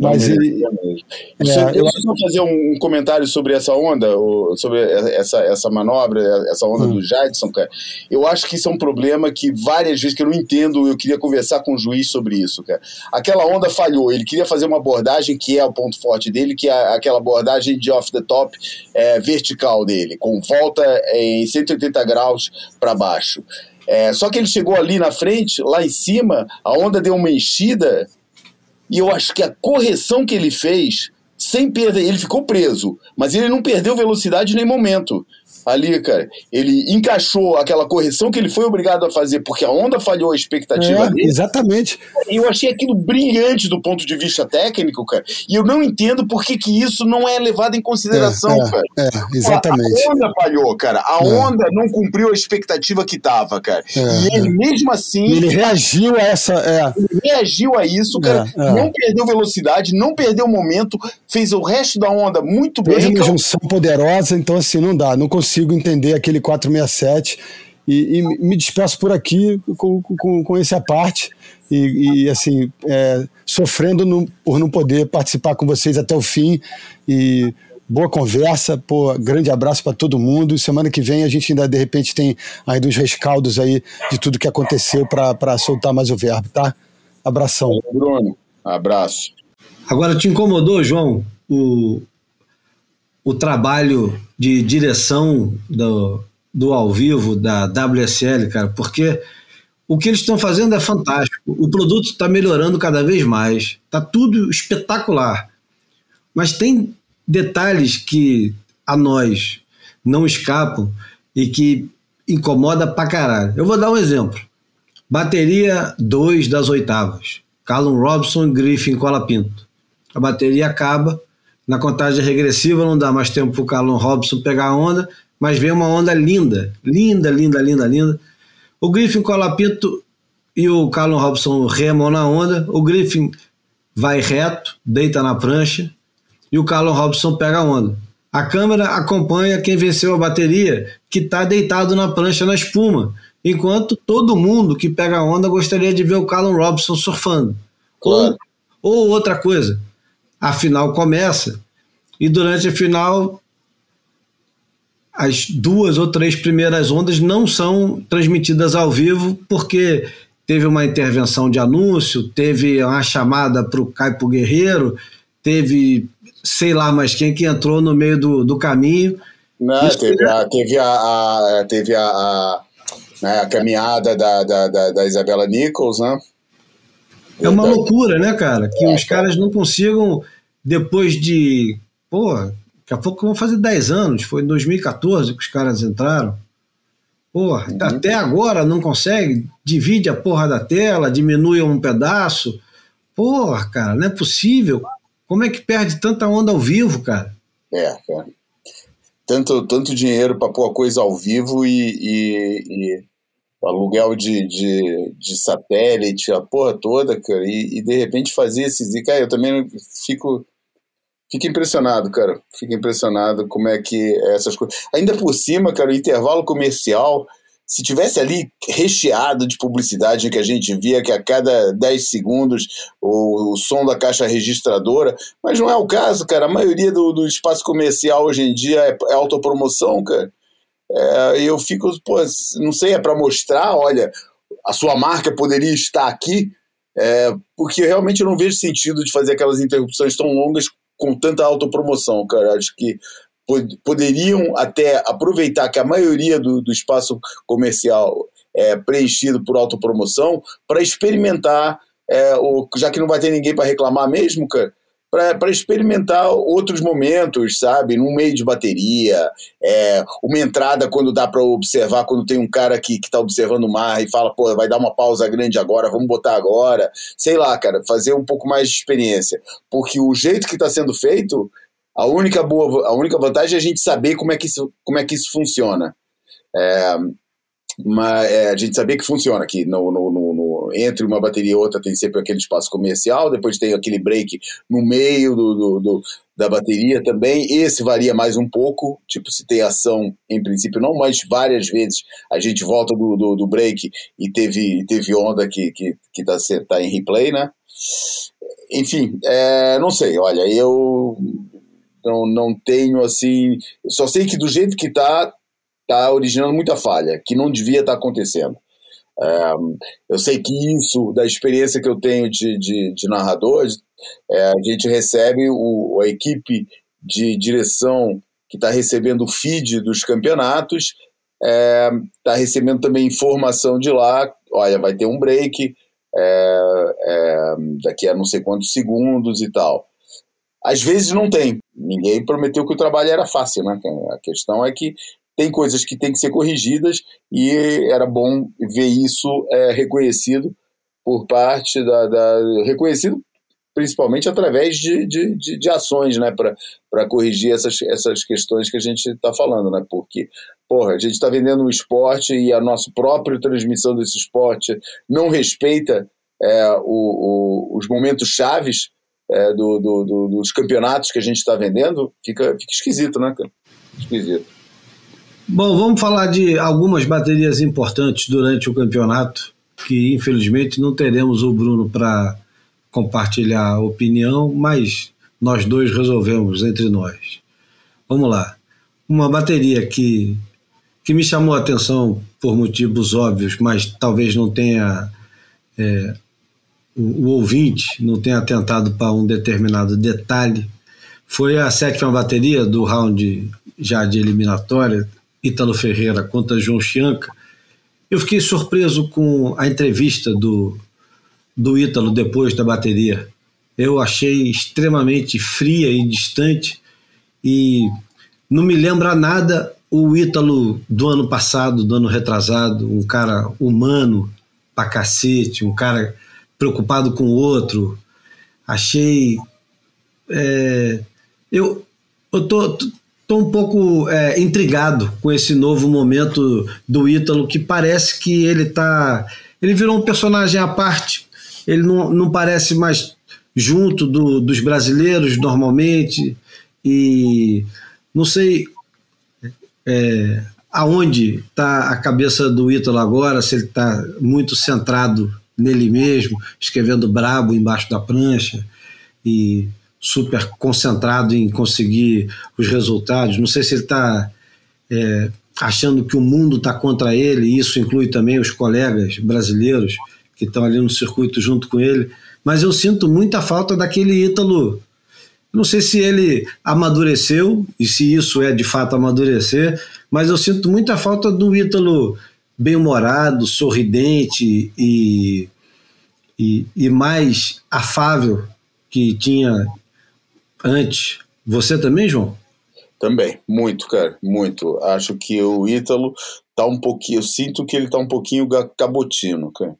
Mas ele, é, eu só fazer um comentário sobre essa onda, sobre essa, essa manobra, essa onda hum. do Jadson, cara. Eu acho que isso é um problema que várias vezes que eu não entendo, eu queria conversar com o juiz sobre isso, cara. Aquela onda falhou, ele queria fazer uma abordagem que é o ponto forte dele, que é aquela abordagem de off the top é, vertical dele, com volta em 180 graus para baixo. É, só que ele chegou ali na frente, lá em cima, a onda deu uma enchida e eu acho que a correção que ele fez, sem perder, ele ficou preso, mas ele não perdeu velocidade em nenhum momento ali, cara, ele encaixou aquela correção que ele foi obrigado a fazer porque a onda falhou a expectativa é, dele. Exatamente. E eu achei aquilo brilhante do ponto de vista técnico, cara. E eu não entendo por que, que isso não é levado em consideração, é, é cara. É, exatamente. A, onda falhou, cara. A é. onda não cumpriu a expectativa que tava, cara. É, e ele, mesmo assim. Ele reagiu a essa. Ele reagiu a isso, cara. Não perdeu velocidade, não perdeu momento, fez o resto da onda muito bem. Fez uma junção poderosa, então assim, não dá. Não consigo consigo entender aquele 467 e, e me despeço por aqui com, com, com esse aparte e, e assim, é, sofrendo no, por não poder participar com vocês até o fim e boa conversa, pô, grande abraço para todo mundo. Semana que vem a gente ainda de repente tem ainda uns rescaldos aí de tudo que aconteceu para soltar mais o verbo, tá? Abração. Bruno, abraço. Agora te incomodou, João, o, o trabalho de direção do, do ao vivo da WSL, cara, porque o que eles estão fazendo é fantástico. O produto está melhorando cada vez mais, está tudo espetacular. Mas tem detalhes que a nós não escapam e que incomoda pra caralho. Eu vou dar um exemplo. Bateria 2 das oitavas. Callum Robson, Griffin, Cola Pinto. A bateria acaba, na contagem regressiva não dá mais tempo para o Carlon Robson pegar a onda, mas vem uma onda linda, linda, linda, linda, linda. O Griffin Colapinto e o Carlon Robson remam na onda, o Griffin vai reto, deita na prancha e o Carlon Robson pega a onda. A câmera acompanha quem venceu a bateria, que está deitado na prancha na espuma, enquanto todo mundo que pega a onda gostaria de ver o Carlon Robson surfando. Claro. Ou, ou outra coisa, a final começa e durante a final as duas ou três primeiras ondas não são transmitidas ao vivo porque teve uma intervenção de anúncio, teve uma chamada para o Caipo Guerreiro, teve sei lá mais quem que entrou no meio do, do caminho Não, teve, a, teve, a, a teve a, a, né, a caminhada da, da, da, da, Isabela Nichols, né? É uma loucura, né, cara? Que é, os caras não consigam, depois de. Pô, daqui a pouco vão fazer 10 anos, foi em 2014 que os caras entraram. Porra, uhum. até agora não consegue, divide a porra da tela, diminui um pedaço. Porra, cara, não é possível. Como é que perde tanta onda ao vivo, cara? É, é. Tanto, tanto dinheiro para pôr a coisa ao vivo e, e, e aluguel de, de, de, satélite, a porra toda, cara, e, e de repente fazer esses. E, cara, eu também fico Fico impressionado, cara. Fico impressionado como é que essas coisas. Ainda por cima, cara, o intervalo comercial, se tivesse ali recheado de publicidade que a gente via que a cada 10 segundos o, o som da caixa registradora, mas não é o caso, cara. A maioria do, do espaço comercial hoje em dia é, é autopromoção, cara. É, eu fico, pô, não sei, é para mostrar, olha, a sua marca poderia estar aqui, é, porque realmente eu não vejo sentido de fazer aquelas interrupções tão longas com tanta autopromoção, cara. Acho que poderiam até aproveitar que a maioria do, do espaço comercial é preenchido por autopromoção para experimentar, é, o, já que não vai ter ninguém para reclamar mesmo, cara, para experimentar outros momentos, sabe? No meio de bateria, é, uma entrada quando dá para observar, quando tem um cara que, que tá observando o mar e fala, pô, vai dar uma pausa grande agora, vamos botar agora. Sei lá, cara, fazer um pouco mais de experiência. Porque o jeito que está sendo feito, a única, boa, a única vantagem é a gente saber como é que isso, como é que isso funciona. É, mas é, a gente sabia que funciona aqui no, no, entre uma bateria e outra tem sempre aquele espaço comercial, depois tem aquele break no meio do, do, do, da bateria também. Esse varia mais um pouco, tipo, se tem ação, em princípio não, mas várias vezes a gente volta do, do, do break e teve, teve onda que, que, que tá, tá em replay, né? Enfim, é, não sei, olha, eu não, não tenho assim. Só sei que do jeito que tá, está originando muita falha, que não devia estar tá acontecendo. É, eu sei que isso, da experiência que eu tenho de, de, de narrador, é, a gente recebe o, a equipe de direção que está recebendo o feed dos campeonatos, está é, recebendo também informação de lá, olha, vai ter um break é, é, daqui a não sei quantos segundos e tal. Às vezes não tem. Ninguém prometeu que o trabalho era fácil, né? A questão é que tem coisas que têm que ser corrigidas e era bom ver isso é, reconhecido por parte da, da, reconhecido principalmente através de, de, de, de ações, né, para corrigir essas, essas questões que a gente está falando, né, porque, porra, a gente está vendendo um esporte e a nossa própria transmissão desse esporte não respeita é, o, o, os momentos chaves é, do, do, do, dos campeonatos que a gente está vendendo, fica, fica esquisito, né, cara? Esquisito. Bom, vamos falar de algumas baterias importantes durante o campeonato, que infelizmente não teremos o Bruno para compartilhar a opinião, mas nós dois resolvemos entre nós. Vamos lá. Uma bateria que, que me chamou a atenção por motivos óbvios, mas talvez não tenha. É, o, o ouvinte não tenha atentado para um determinado detalhe, foi a sétima bateria do round já de eliminatória, Ítalo Ferreira contra João Chianca, eu fiquei surpreso com a entrevista do, do Ítalo depois da bateria. Eu achei extremamente fria e distante e não me lembra nada o Ítalo do ano passado, do ano retrasado, um cara humano pra cacete, um cara preocupado com o outro. Achei. É, eu, eu tô, Estou um pouco é, intrigado com esse novo momento do Ítalo, que parece que ele tá. Ele virou um personagem à parte. Ele não, não parece mais junto do, dos brasileiros normalmente. E não sei é, aonde está a cabeça do Ítalo agora, se ele está muito centrado nele mesmo, escrevendo brabo embaixo da prancha. E super concentrado em conseguir os resultados. Não sei se ele está é, achando que o mundo está contra ele, e isso inclui também os colegas brasileiros que estão ali no circuito junto com ele. Mas eu sinto muita falta daquele Ítalo Não sei se ele amadureceu e se isso é de fato amadurecer, mas eu sinto muita falta do Ítalo bem-humorado, sorridente e, e, e mais afável que tinha antes. Você também, João? Também, muito, cara, muito. Acho que o Ítalo tá um pouquinho, eu sinto que ele tá um pouquinho cabotino, cara.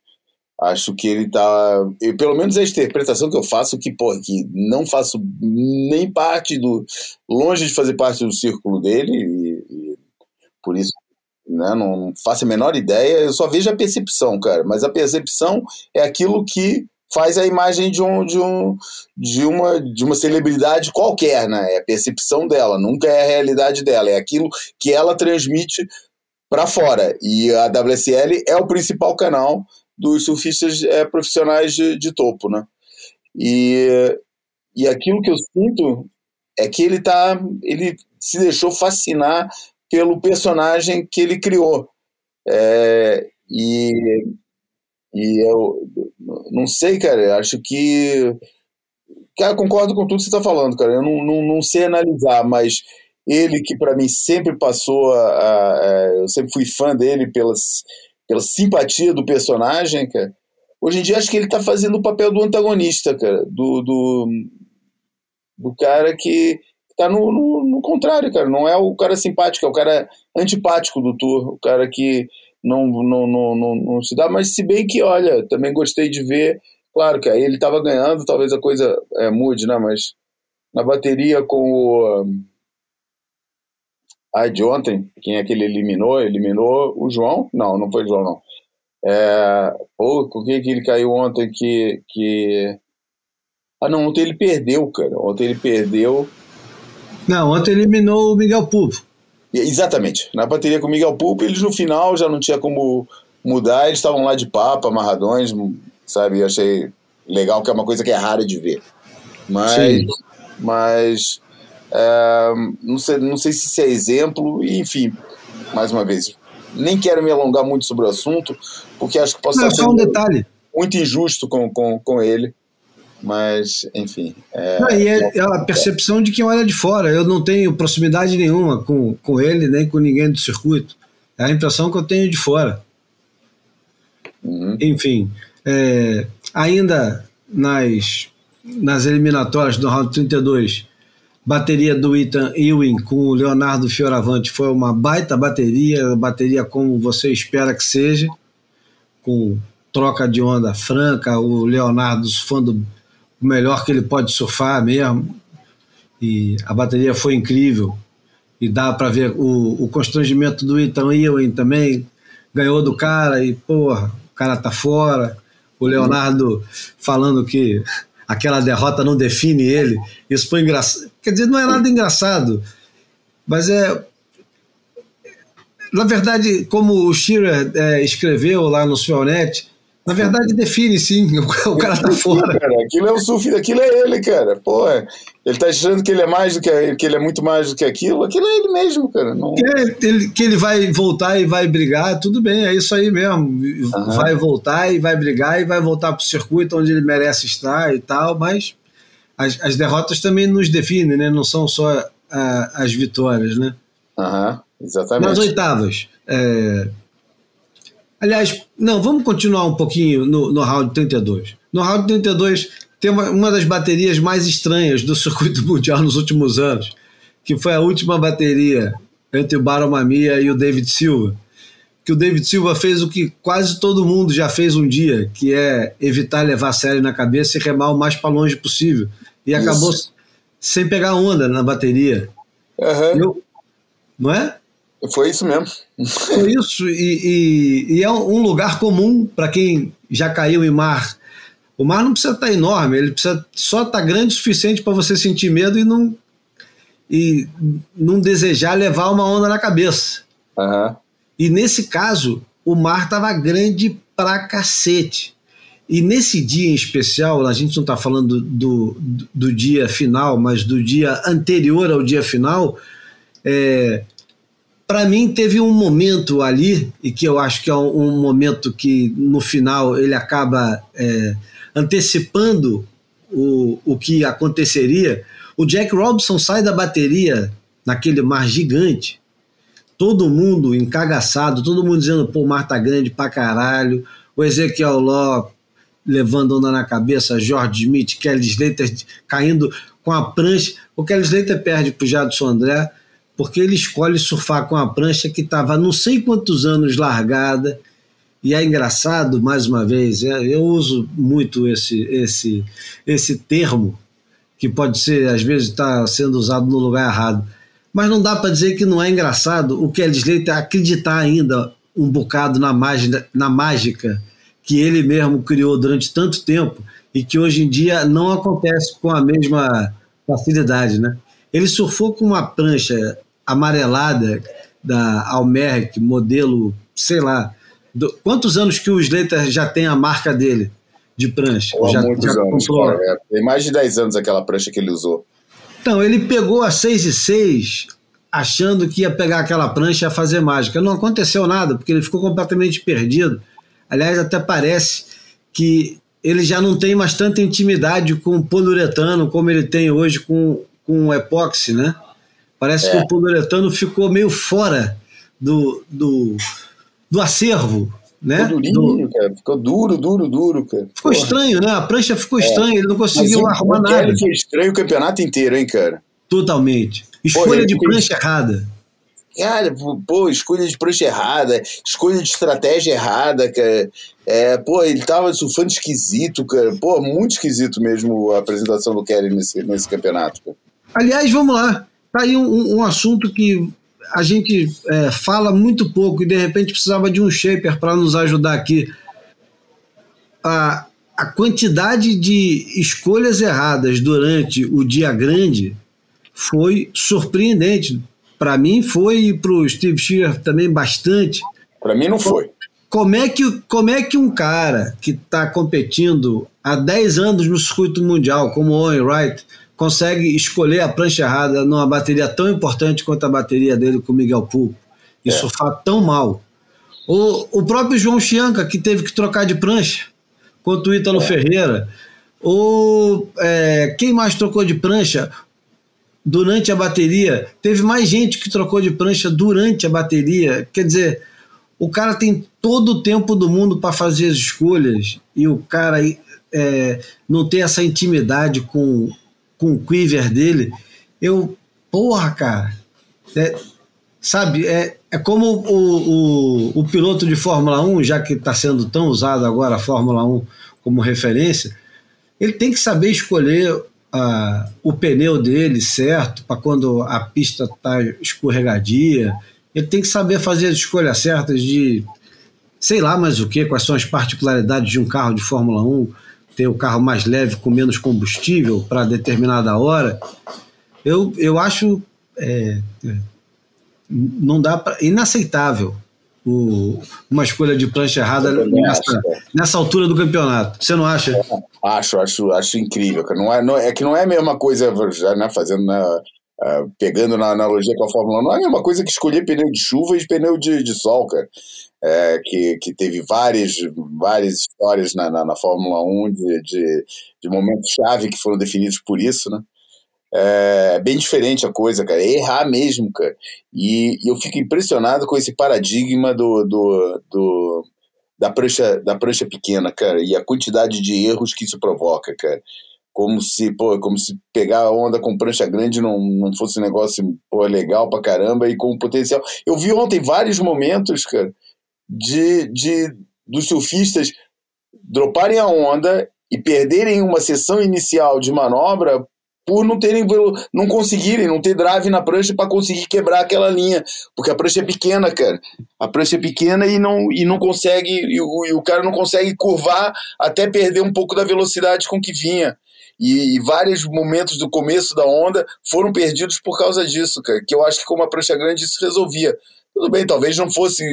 Acho que ele tá. Eu, pelo menos a interpretação que eu faço, que, porra, que não faço nem parte do. longe de fazer parte do círculo dele, e, e por isso né, não faço a menor ideia, eu só vejo a percepção, cara. Mas a percepção é aquilo que faz a imagem de, um, de, um, de, uma, de uma celebridade qualquer, né? É a percepção dela, nunca é a realidade dela, é aquilo que ela transmite para fora. E a WSL é o principal canal dos surfistas é, profissionais de, de, topo, né? E, e aquilo que eu sinto é que ele tá, ele se deixou fascinar pelo personagem que ele criou. É, e, e eu não sei, cara, acho que. Cara, concordo com tudo que você está falando, cara. Eu não, não, não sei analisar, mas ele que para mim sempre passou a, a, a, eu sempre fui fã dele pelas pela simpatia do personagem, cara. Hoje em dia acho que ele tá fazendo o papel do antagonista, cara, do, do, do cara que tá no, no, no, contrário, cara. Não é o cara simpático, é o cara antipático do tour, o cara que não, não, não, não, não se dá. Mas se bem que, olha, também gostei de ver, claro que aí ele tava ganhando, talvez a coisa é, mude, né? Mas na bateria com o ah, de ontem, quem é que ele eliminou? Eliminou o João? Não, não foi o João, não. É, pô, com quem que ele caiu ontem que, que. Ah, não, ontem ele perdeu, cara. Ontem ele perdeu. Não, ontem eliminou o Miguel Pulpo. Exatamente. Na bateria com o Miguel Pulpo, eles no final já não tinha como mudar, eles estavam lá de papo, amarradões, sabe? Eu achei legal, que é uma coisa que é rara de ver. Mas. Sim. Mas é, não, sei, não sei se isso é exemplo, enfim, mais uma vez, nem quero me alongar muito sobre o assunto, porque acho que posso não, estar só um detalhe. muito injusto com, com, com ele, mas enfim. É, não, e é, é, a percepção de quem olha de fora. Eu não tenho proximidade nenhuma com, com ele, nem com ninguém do circuito. É a impressão que eu tenho de fora. Uhum. Enfim, é, ainda nas, nas eliminatórias do round 32, Bateria do Ethan Ewing com o Leonardo Fioravante foi uma baita bateria, bateria como você espera que seja, com troca de onda franca, o Leonardo surfando o melhor que ele pode surfar mesmo, e a bateria foi incrível, e dá para ver o, o constrangimento do Ethan Ewing também, ganhou do cara e, porra, o cara tá fora, o Leonardo falando que aquela derrota não define ele. Isso foi engraçado. Quer dizer, não é nada engraçado, mas é. Na verdade, como o Shearer é, escreveu lá no Suelnet, na verdade define sim, o, cara tá fora. Cara, aquilo é o surf, aquilo é ele, cara. Pô, ele tá achando que ele é mais do que que ele é muito mais do que aquilo, aquilo é ele mesmo, cara. Não... Que, é, ele, que ele vai voltar e vai brigar, tudo bem, é isso aí mesmo. Uhum. Vai voltar e vai brigar e vai voltar pro circuito onde ele merece estar e tal, mas as, as derrotas também nos definem, né? Não são só as vitórias, né? Uhum, exatamente. Nas oitavas. É... Aliás, não, vamos continuar um pouquinho no, no round 32. No round 32 tem uma, uma das baterias mais estranhas do circuito mundial nos últimos anos, que foi a última bateria entre o Baron Mamia e o David Silva. Que o David Silva fez o que quase todo mundo já fez um dia, que é evitar levar a série na cabeça e remar o mais para longe possível e isso. acabou sem pegar onda na bateria. Uhum. Eu, não é? Foi isso mesmo. Foi isso, e, e, e é um lugar comum para quem já caiu em mar. O mar não precisa estar tá enorme, ele precisa só estar tá grande o suficiente para você sentir medo e não, e não desejar levar uma onda na cabeça. Uhum. E nesse caso, o mar estava grande pra cacete. E nesse dia em especial, a gente não está falando do, do, do, dia final, mas do dia anterior ao dia final, é, para mim teve um momento ali, e que eu acho que é um, momento que no final ele acaba é, antecipando o, o que aconteceria. O Jack Robinson sai da bateria naquele mar gigante, todo mundo encagaçado, todo mundo dizendo, pô, o mar tá grande pra caralho. O Ezequiel Ló levando onda na cabeça, George Smith, Kelly Slater caindo com a prancha. O Kelly Slater perde pro Jadson André porque ele escolhe surfar com a prancha que estava não sei quantos anos largada. E é engraçado, mais uma vez, é, eu uso muito esse, esse, esse termo, que pode ser, às vezes, está sendo usado no lugar errado. Mas não dá para dizer que não é engraçado o Kelly Slater acreditar ainda um bocado na mágica, na mágica que ele mesmo criou durante tanto tempo e que hoje em dia não acontece com a mesma facilidade, né? Ele surfou com uma prancha amarelada da Almerc, modelo, sei lá, do, quantos anos que o Slater já tem a marca dele de prancha? Há já, muitos já anos, cara, é, tem mais de 10 anos aquela prancha que ele usou. Então, ele pegou a 6 e 6 achando que ia pegar aquela prancha e ia fazer mágica. Não aconteceu nada, porque ele ficou completamente perdido. Aliás, até parece que ele já não tem mais tanta intimidade com o poliuretano como ele tem hoje com, com o epóxi, né? Parece é. que o poliuretano ficou meio fora do, do, do acervo, né? Ficou durinho, do... cara. Ficou duro, duro, duro, cara. Ficou Porra. estranho, né? A prancha ficou é. estranha, ele não conseguiu Mas arrumar nada. Foi estranho o campeonato inteiro, hein, cara? Totalmente. Escolha Pô, de prancha errada. Cara, pô, escolha de prancha errada, escolha de estratégia errada, cara. É, pô, ele tava surfando esquisito, cara. Pô, muito esquisito mesmo a apresentação do Kelly nesse, nesse campeonato, cara. Aliás, vamos lá. Tá aí um, um assunto que a gente é, fala muito pouco e de repente precisava de um shaper para nos ajudar aqui. A, a quantidade de escolhas erradas durante o dia grande foi surpreendente. Para mim foi e para o Steve Shearer também bastante. Para mim não foi. Como é que, como é que um cara que está competindo há 10 anos no circuito mundial, como o Owen Wright, consegue escolher a prancha errada numa bateria tão importante quanto a bateria dele com o Miguel Pulpo e é. surfar tão mal? O, o próprio João Chianca, que teve que trocar de prancha, quanto o Ítalo é. Ferreira. Ou é, quem mais trocou de prancha? durante a bateria. Teve mais gente que trocou de prancha durante a bateria. Quer dizer, o cara tem todo o tempo do mundo para fazer as escolhas e o cara é, não tem essa intimidade com, com o quiver dele. Eu, porra, cara. É, sabe, é, é como o, o, o piloto de Fórmula 1, já que está sendo tão usado agora a Fórmula 1 como referência, ele tem que saber escolher a, o pneu dele certo para quando a pista está escorregadia. Ele tem que saber fazer as escolhas certas de sei lá mais o que, quais são as particularidades de um carro de Fórmula 1, ter o carro mais leve com menos combustível para determinada hora. Eu, eu acho é, é não dá pra, inaceitável o, uma escolha de prancha errada nessa, nessa, altura do campeonato. Você não acha? É, acho, acho, acho incrível. Não é, não, é que não é a mesma coisa, já, né, fazendo na, uh, pegando na analogia com a Fórmula 1, não é a mesma coisa que escolher pneu de chuva e pneu de, de sol, cara. É, que, que teve várias, várias histórias na, na, na Fórmula 1 de, de, de momentos-chave que foram definidos por isso, né? É bem diferente a coisa, cara. É errar mesmo, cara. E, e, eu fico impressionado com esse paradigma do, do, do, da, prancha, da prancha pequena, cara. E a quantidade de erros que isso provoca, cara. Como se, pô, como se pegar a onda com prancha grande não, não fosse um negócio pô, legal pra caramba e com potencial. Eu vi ontem vários momentos, cara, de, de dos surfistas droparem a onda e perderem uma sessão inicial de manobra por não terem não conseguirem, não ter drive na prancha para conseguir quebrar aquela linha, porque a prancha é pequena, cara. A prancha é pequena e não, e não consegue e o, e o cara não consegue curvar até perder um pouco da velocidade com que vinha. E, e, vários momentos do começo da onda foram perdidos por causa disso, cara. Que eu acho que com uma prancha grande isso resolvia. Tudo bem, talvez não fosse,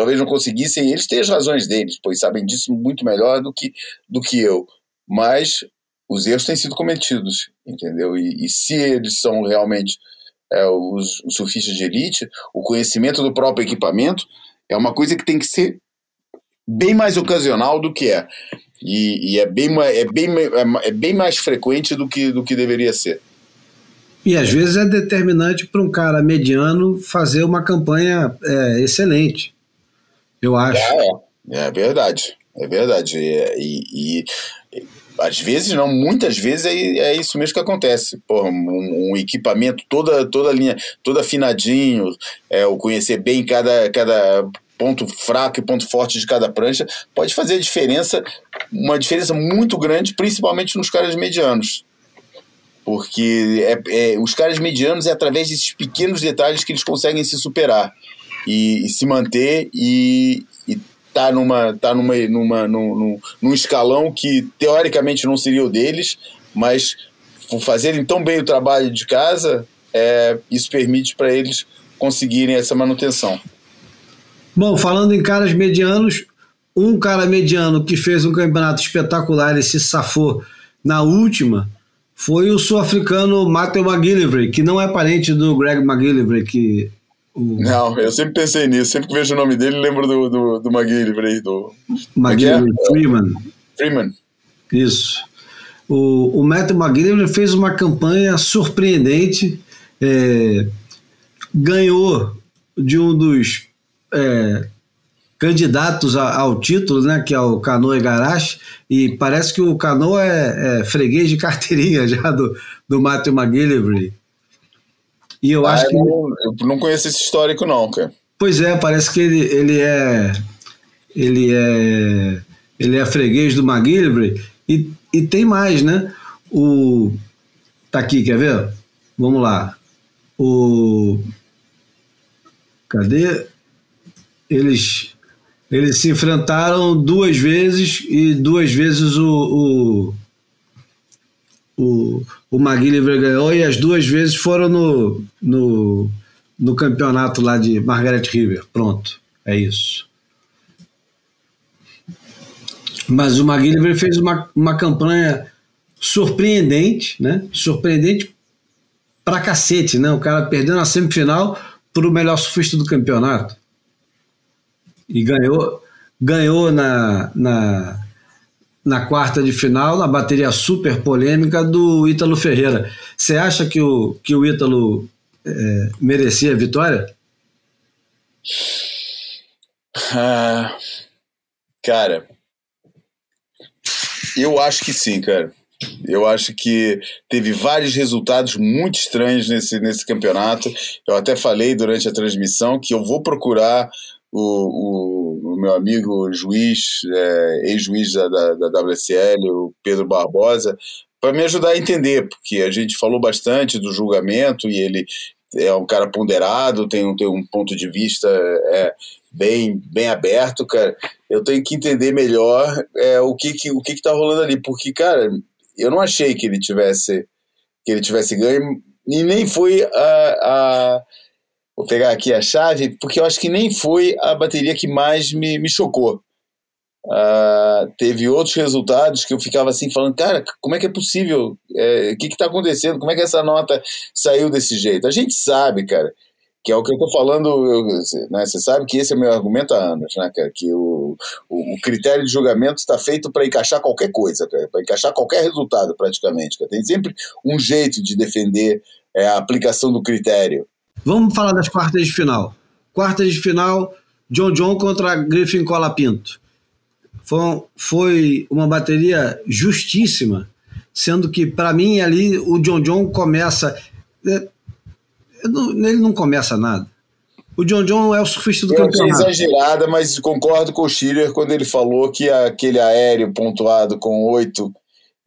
talvez não conseguissem, eles têm as razões deles, pois sabem disso muito melhor do que, do que eu. Mas os erros têm sido cometidos, entendeu? E, e se eles são realmente é, os, os surfistas de elite, o conhecimento do próprio equipamento é uma coisa que tem que ser bem mais ocasional do que é. E, e é, bem, é, bem, é, é bem mais frequente do que, do que deveria ser. E às vezes é determinante para um cara mediano fazer uma campanha é, excelente. Eu acho. É, é verdade. É verdade. E, e, e, às vezes, não, muitas vezes é, é isso mesmo que acontece. Porra, um, um, equipamento toda, toda linha, todo afinadinho, é, o conhecer bem cada, cada ponto fraco e ponto forte de cada prancha, pode fazer diferença, uma diferença muito grande, principalmente nos caras medianos. Porque é, é, os caras medianos é através desses pequenos detalhes que eles conseguem se superar e, e se manter e, tá numa tá numa, numa num, num escalão que teoricamente não seria o deles, mas por fazerem tão bem o trabalho de casa, é, isso permite para eles conseguirem essa manutenção. Bom, falando em caras medianos, um cara mediano que fez um campeonato espetacular e se safou na última foi o sul-africano Matthew McGillivray, que não é parente do Greg McGillivray, que o... Não, eu sempre pensei nisso. Sempre que vejo o nome dele, lembro do, do, do McGillivray. Do... McGillivray, é? Freeman. Freeman. Isso. O, o Matthew McGillivray fez uma campanha surpreendente, é, ganhou de um dos é, candidatos a, ao título, né, que é o Canoa Igarashi, e parece que o Canoa é, é, freguês de carteirinha já do, do Matthew McGillivray. E eu ah, acho eu que. Não, eu não conheço esse histórico, não, cara. Pois é, parece que ele, ele é. Ele é. Ele é freguês do McGillivray. E, e tem mais, né? O. Tá aqui, quer ver? Vamos lá. O. Cadê? Eles, eles se enfrentaram duas vezes e duas vezes o, o, o, o McGillivray ganhou e as duas vezes foram no, no, no campeonato lá de Margaret River. Pronto, é isso. Mas o McGillivray fez uma, uma campanha surpreendente, né? Surpreendente pra cacete, né? O cara perdeu na semifinal para o melhor surfista do campeonato. E ganhou, ganhou na, na, na quarta de final, na bateria super polêmica do Ítalo Ferreira. Você acha que o, que o Ítalo é, merecia a vitória? Ah, cara, eu acho que sim, cara. Eu acho que teve vários resultados muito estranhos nesse, nesse campeonato. Eu até falei durante a transmissão que eu vou procurar o, o, o meu amigo juiz, é, ex-juiz da, da, WSL, o Pedro Barbosa, para me ajudar a entender, porque a gente falou bastante do julgamento e ele é um cara ponderado, tem um, tem um ponto de vista é, bem, bem aberto, cara. Eu tenho que entender melhor é, o que que, o que que tá rolando ali, porque, cara, eu não achei que ele tivesse que ele tivesse ganho e nem foi a, a Vou pegar aqui a chave, porque eu acho que nem foi a bateria que mais me, me chocou. Uh, teve outros resultados que eu ficava assim falando, cara, como é que é possível? É, o que está acontecendo? Como é que essa nota saiu desse jeito? A gente sabe, cara, que é o que eu estou falando, né, você sabe que esse é o meu argumento há anos, né, cara, que o, o, o critério de julgamento está feito para encaixar qualquer coisa, para encaixar qualquer resultado praticamente. Cara. Tem sempre um jeito de defender é, a aplicação do critério. Vamos falar das quartas de final. Quartas de final, John John contra Griffin Colapinto. Foi, foi uma bateria justíssima, sendo que, para mim, ali o John John começa. É, ele não começa nada. O John John é o surfista do Eu campeonato. Eu exagerada, mas concordo com o Schiller quando ele falou que aquele aéreo pontuado com oito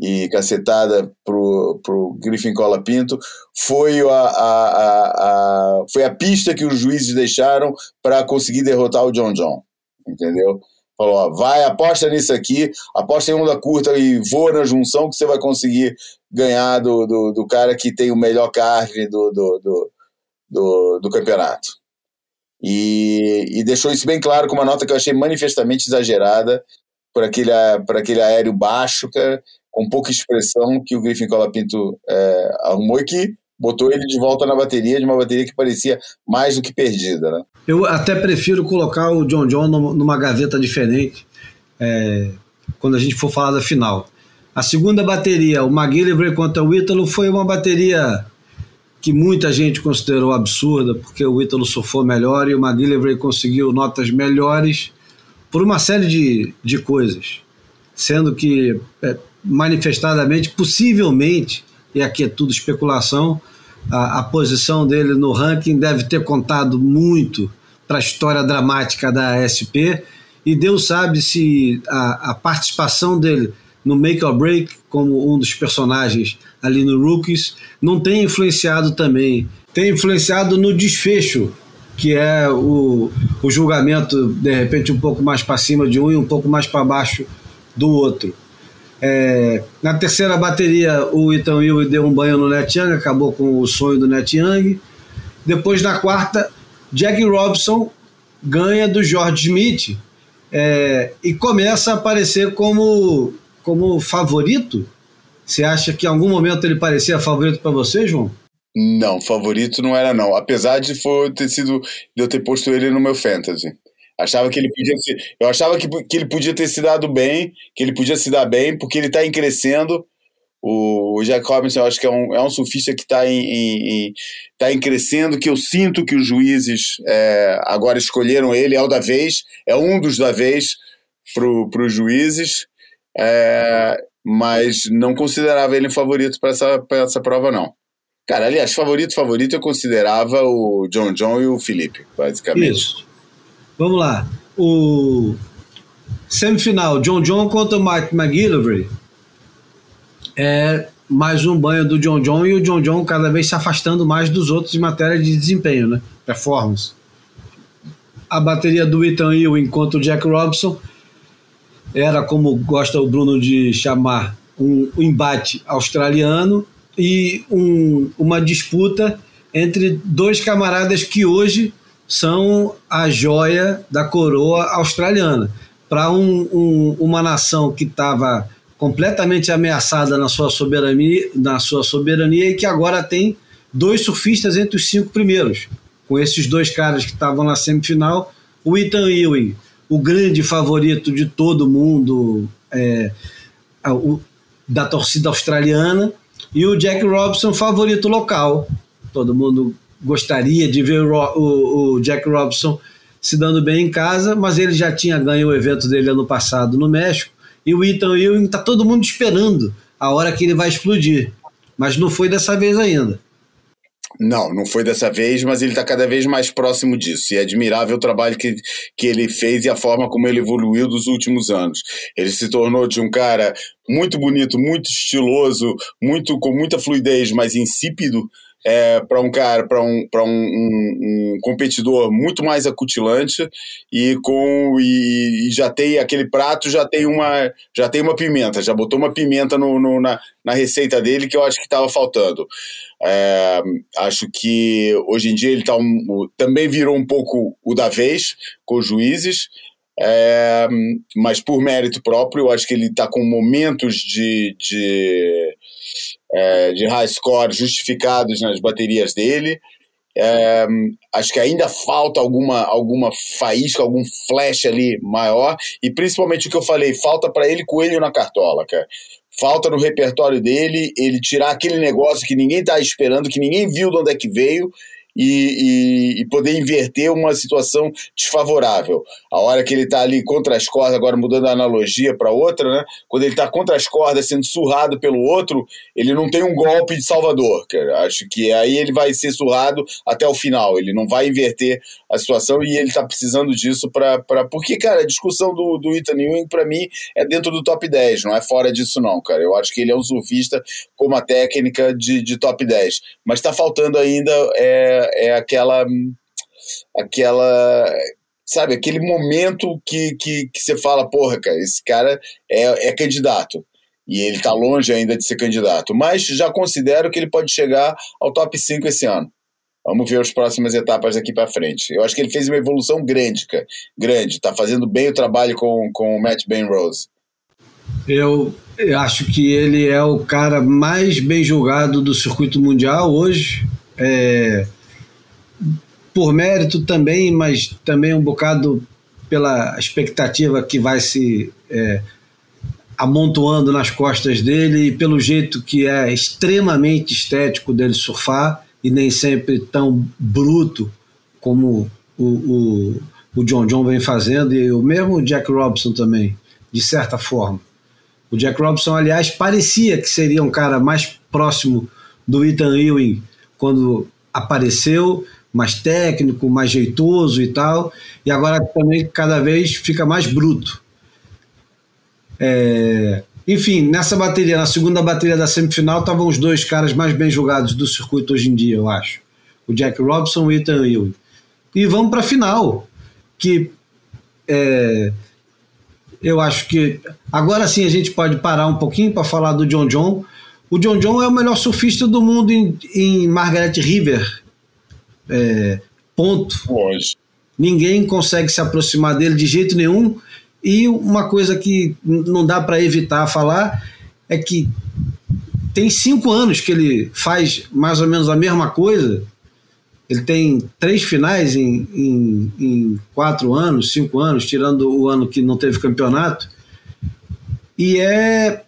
e cacetada pro, pro Griffin Cola Pinto foi a, a, a, a, foi a pista que os juízes deixaram para conseguir derrotar o John John, entendeu? Falou, ó, vai, aposta nisso aqui, aposta em onda curta e voa na junção que você vai conseguir ganhar do, do, do cara que tem o melhor carve do, do, do, do, do campeonato. E, e deixou isso bem claro com uma nota que eu achei manifestamente exagerada por aquele, por aquele aéreo baixo, cara, com pouca expressão que o Griffin Colapinto é, arrumou e que botou ele de volta na bateria, de uma bateria que parecia mais do que perdida. Né? Eu até prefiro colocar o John John numa gaveta diferente é, quando a gente for falar da final. A segunda bateria, o McGillivray contra o Ítalo, foi uma bateria que muita gente considerou absurda, porque o Ítalo surfou melhor e o McGillivray conseguiu notas melhores por uma série de, de coisas, sendo que é, manifestadamente, possivelmente, e aqui é tudo especulação, a, a posição dele no ranking deve ter contado muito para a história dramática da SP, e Deus sabe se a, a participação dele no Make or Break, como um dos personagens ali no Rookies, não tem influenciado também. Tem influenciado no desfecho, que é o, o julgamento, de repente, um pouco mais para cima de um e um pouco mais para baixo do outro. É, na terceira bateria, o Ethan Will deu um banho no Net Young, acabou com o sonho do Net Young. Depois, na quarta, Jack Robson ganha do George Smith é, e começa a aparecer como como favorito? Você acha que em algum momento ele parecia favorito para você, João? Não, favorito não era não. Apesar de for ter sido de eu ter posto ele no meu fantasy. Achava que ele podia ser, eu achava que, que ele podia ter se dado bem, que ele podia se dar bem, porque ele está em crescendo. O, o Jack Robinson, eu acho que é um, é um surfista que está em, em, em, tá em crescendo, que eu sinto que os juízes é, agora escolheram ele, é o da vez, é um dos da vez para os juízes é, mas não considerava ele favorito para essa, essa prova, não. Cara, aliás, favorito, favorito, eu considerava o John John e o Felipe, basicamente. Isso. Vamos lá. O semifinal, John John contra Mike McGillivray. É mais um banho do John John e o John John cada vez se afastando mais dos outros em matéria de desempenho, né? Performance. A bateria do Ethan Ewing contra o Jack Robson era, como gosta o Bruno de chamar, um embate australiano e um, uma disputa entre dois camaradas que hoje são a joia da coroa australiana. Para um, um, uma nação que estava completamente ameaçada na sua, soberania, na sua soberania e que agora tem dois surfistas entre os cinco primeiros. Com esses dois caras que estavam na semifinal, o Ethan Ewing o grande favorito de todo mundo é, o, da torcida australiana e o Jack Robson favorito local. Todo mundo gostaria de ver o, o, o Jack Robson se dando bem em casa, mas ele já tinha ganho o evento dele ano passado no México e o Ethan Ewing está todo mundo esperando a hora que ele vai explodir, mas não foi dessa vez ainda. Não, não foi dessa vez, mas ele está cada vez mais próximo disso. E é admirável o trabalho que, que ele fez e a forma como ele evoluiu dos últimos anos. Ele se tornou de um cara muito bonito, muito estiloso, muito com muita fluidez, mas insípido, é, para um cara, para um, um, um, um, competidor muito mais acutilante e com e, e, já tem aquele prato já tem uma já tem uma pimenta, já botou uma pimenta no, no na, na receita dele que eu acho que estava faltando. É, acho que hoje em dia ele tá um, também virou um pouco o da vez com os juízes. É, mas por mérito próprio, eu acho que ele está com momentos de, de é, de high score justificados nas baterias dele. É, acho que ainda falta alguma, alguma faísca, algum flash ali maior, e principalmente o que eu falei, falta para ele coelho na cartola, cara. Falta no repertório dele ele tirar aquele negócio que ninguém está esperando, que ninguém viu de onde é que veio, e, e, e, poder inverter uma situação desfavorável. A hora que ele está ali contra as cordas, agora mudando a analogia para outra, né? quando ele está contra as cordas sendo surrado pelo outro, ele não tem um golpe de salvador. Cara. Acho que aí ele vai ser surrado até o final, ele não vai inverter a situação e ele está precisando disso para. Pra... Porque, cara, a discussão do, do Ethan Ewing, para mim, é dentro do top 10, não é fora disso, não, cara. Eu acho que ele é um surfista com uma técnica de, de top 10, mas está faltando ainda. É, é, aquela aquela sabe aquele momento que, que, que você fala porra cara esse cara é, é candidato e ele está longe ainda de ser candidato mas já considero que ele pode chegar ao top 5 esse ano Vamos ver as próximas etapas daqui para frente. Eu acho que ele fez uma evolução grande, cara. Grande. Está fazendo bem o trabalho com, com o Matt Ben Rose. Eu, eu acho que ele é o cara mais bem julgado do circuito mundial hoje. É, por mérito também, mas também um bocado pela expectativa que vai se é, amontoando nas costas dele e pelo jeito que é extremamente estético dele surfar. e nem sempre tão bruto como o, o, o John John vem fazendo, e o mesmo Jack Robson também, de certa forma. O Jack Robson, aliás, parecia que seria um cara mais próximo do Ethan Ewing quando apareceu, mais técnico, mais jeitoso e tal, e agora também cada vez fica mais bruto. É, enfim, nessa bateria, na segunda bateria da semifinal, estavam os dois caras mais bem jogados do circuito hoje em dia, eu acho. O Jack Robson e o Ethan Ewing. E vamos para a final, que é, eu acho que agora sim a gente pode parar um pouquinho para falar do John John. O John John é o melhor surfista do mundo em, em Margaret River. É, ponto. Hoje. Ninguém consegue se aproximar dele de jeito nenhum. E uma coisa que não dá para evitar falar é que tem cinco anos que ele faz mais ou menos a mesma coisa. Ele tem três finais em, em, em quatro anos, cinco anos, tirando o ano que não teve campeonato. E é.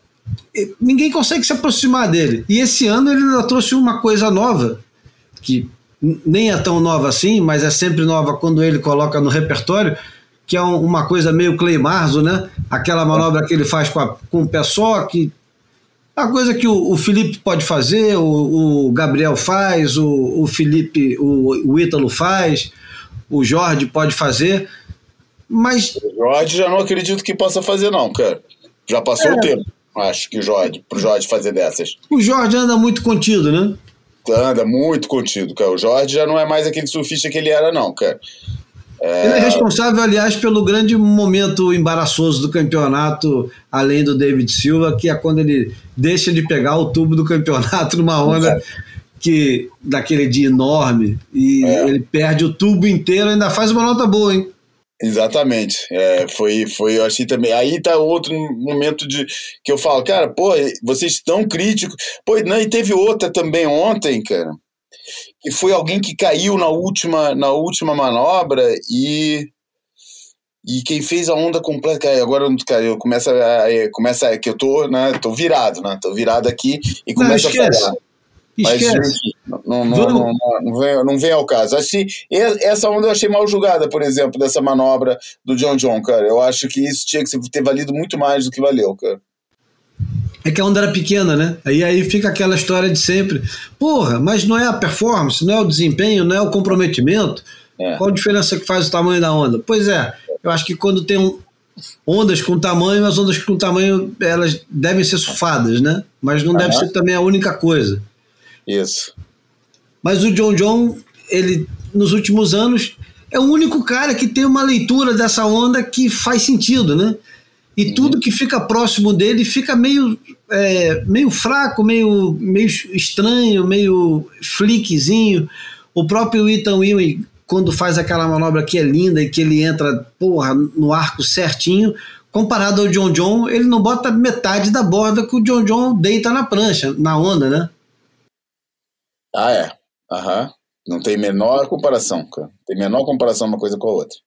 Ninguém consegue se aproximar dele. E esse ano ele ainda trouxe uma coisa nova, que nem é tão nova assim, mas é sempre nova quando ele coloca no repertório, que é uma coisa meio Clay Marzo, né? Aquela manobra que ele faz com, a, com o pé só, que a coisa que o, o Felipe pode fazer, o, o Gabriel faz, o, o Felipe, o, o Ítalo faz, o Jorge pode fazer, mas... O Jorge já não acredito que possa fazer não, cara. Já passou é. o tempo, acho que o Jorge, pro Jorge fazer dessas. O Jorge anda muito contido, né? Anda muito contido, cara. O Jorge já não é mais aquele surfista que ele era, não, cara. É... Ele é responsável, aliás, pelo grande momento embaraçoso do campeonato, além do David Silva, que é quando ele deixa de pegar o tubo do campeonato numa onda que daquele dia enorme e é. ele perde o tubo inteiro, ainda faz uma nota boa, hein? Exatamente. É, foi, foi, eu achei também. Aí tá outro momento de que eu falo, cara, pô, vocês estão críticos. Pô, não, e teve outra também ontem, cara que foi alguém que caiu na última, na última manobra e e quem fez a onda completa, agora cara, eu começo a, começa que eu tô, né, tô virado, né, tô virado aqui e começa a falhar. Mas não, não, não, não, vem, não vem ao caso. Assim, essa onda eu achei mal julgada, por exemplo, dessa manobra do John John, cara. Eu acho que isso tinha que ter valido muito mais do que valeu, cara. É que a onda era pequena, né? Aí aí fica aquela história de sempre. Porra, mas não é a performance, não é o desempenho, não é o comprometimento. É. Qual a diferença que faz o tamanho da onda? Pois é, eu acho que quando tem um, ondas com tamanho, as ondas com tamanho elas devem ser surfadas, né? Mas não uhum. deve ser também a única coisa. Isso. Mas o John John, ele nos últimos anos é o único cara que tem uma leitura dessa onda que faz sentido, né? E uhum. tudo que fica próximo dele fica meio, é, meio fraco, meio, meio estranho, meio flickzinho. O próprio Ethan Ewing, quando faz aquela manobra que é linda e que ele entra, porra, no arco certinho, comparado ao John John, ele não bota metade da borda que o John John deita na prancha, na onda, né? Ah, é. Aham. Não tem menor comparação, cara. Tem menor comparação uma coisa com a outra.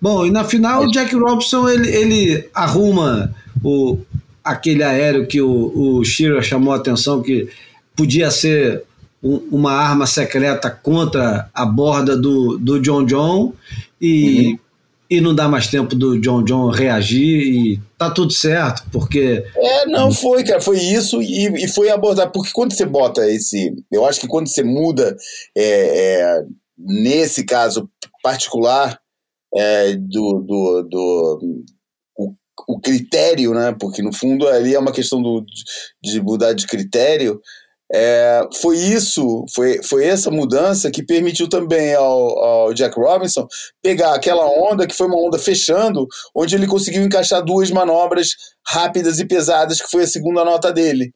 Bom, e na final o Jack Robson ele, ele arruma o, aquele aéreo que o, o Shearer chamou a atenção que podia ser um, uma arma secreta contra a borda do, do John John e, uhum. E não dá mais tempo do John John reagir e tá tudo certo, porque... É, não foi, cara, foi isso e, e foi abordar, porque quando você bota esse... Eu acho que quando você muda, é, é, nesse caso particular é, do, do, do o, o, critério, né? Porque no fundo ali é uma questão do, de mudar de critério. É, foi isso, foi, foi essa mudança que permitiu também ao, ao, Jack Robinson pegar aquela onda que foi uma onda fechando, onde ele conseguiu encaixar duas manobras rápidas e pesadas, que foi a segunda nota dele.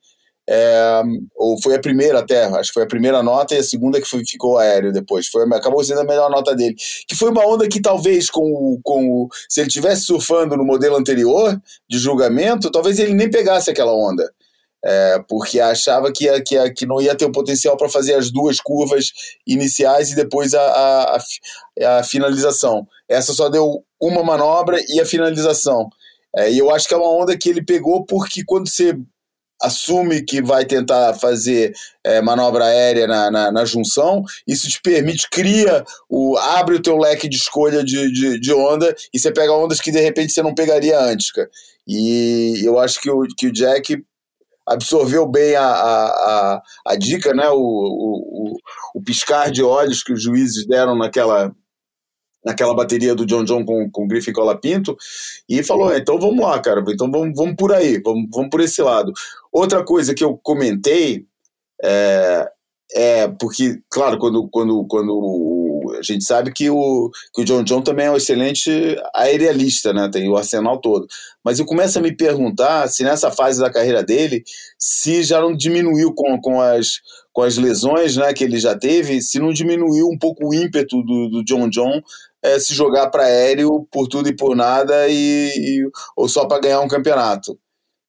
É, ou foi a primeira até, acho que foi a primeira nota e a segunda que foi, ficou aéreo depois. Foi, acabou sendo a melhor nota dele. Que foi uma onda que talvez com, com se ele tivesse surfando no modelo anterior de julgamento, talvez ele nem pegasse aquela onda. É, porque achava que, que, que não ia ter o potencial para fazer as duas curvas iniciais e depois a, a, a, a finalização. Essa só deu uma manobra e a finalização. É, e eu acho que é uma onda que ele pegou porque quando você assume que vai tentar fazer é, manobra aérea na, na, na, junção, isso te permite, cria, o, abre o teu leque de escolha de, de, de, onda e você pega ondas que de repente você não pegaria antes, cara. E eu acho que o, que o Jack absorveu bem a, a, a, a dica, né? O, o, o, piscar de olhos que os juízes deram naquela, naquela bateria do John John com, com Griffin Colapinto e falou: é, então vamos lá, cara, então vamos, vamos por aí, vamos, vamos por esse lado. Outra coisa que eu comentei é, é porque, claro, quando, quando, quando a gente sabe que o, que o John John também é um excelente aerialista, né? Tem o arsenal todo. Mas eu começo a me perguntar se nessa fase da carreira dele, se já não diminuiu com, com, as, com as lesões né, que ele já teve, se não diminuiu um pouco o ímpeto do, do John John é, se jogar para aéreo por tudo e por nada e, e ou só para ganhar um campeonato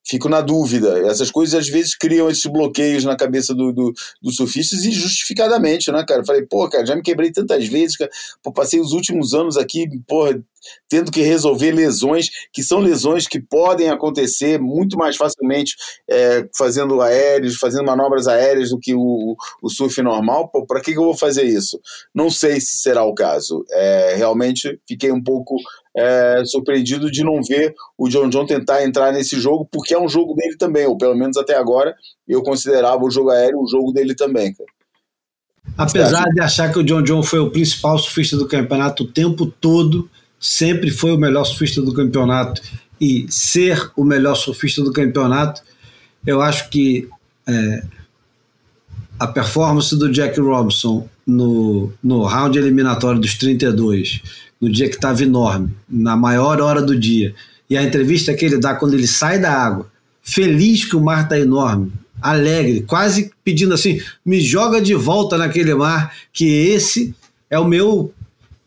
fico na dúvida. Essas coisas às vezes criam esses bloqueios na cabeça do, do, dos surfistas e justificadamente, né, cara? falei, pô, cara, já me quebrei tantas vezes, cara. Pô, passei os últimos anos aqui, porra, tendo que resolver lesões que são lesões que podem acontecer muito mais facilmente é, fazendo aéreos, fazendo manobras aéreas do que o, o surf normal. Pô, para que, que eu vou fazer isso? Não sei se será o caso. É, realmente fiquei um pouco é, surpreendido de não ver o John John tentar entrar nesse jogo, porque é um jogo dele também, ou pelo menos até agora eu considerava o jogo aéreo um jogo dele também, cara. Apesar de achar que o John John foi o principal surfista do campeonato o tempo todo, sempre foi o melhor surfista do campeonato e ser o melhor surfista do campeonato, eu acho que é, a performance do Jack Robinson no, no round eliminatório dos 32 no dia que estava enorme, na maior hora do dia. E a entrevista que ele dá quando ele sai da água, feliz que o mar está enorme, alegre, quase pedindo assim: me joga de volta naquele mar, que esse é o meu.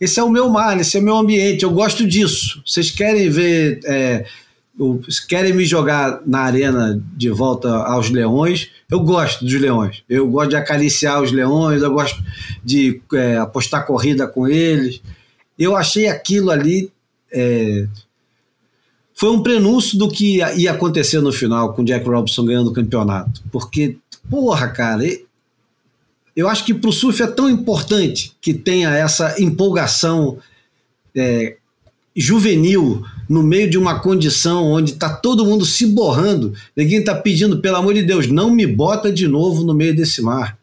Esse é o meu mar, esse é o meu ambiente, eu gosto disso. Vocês querem ver, é, querem me jogar na arena de volta aos leões, eu gosto dos leões. Eu gosto de acariciar os leões, eu gosto de é, apostar corrida com eles. Eu achei aquilo ali. É, foi um prenúncio do que ia acontecer no final com o Jack Robinson ganhando o campeonato. Porque, porra, cara, eu acho que para o surf é tão importante que tenha essa empolgação é, juvenil no meio de uma condição onde está todo mundo se borrando. Ninguém está pedindo, pelo amor de Deus, não me bota de novo no meio desse mar.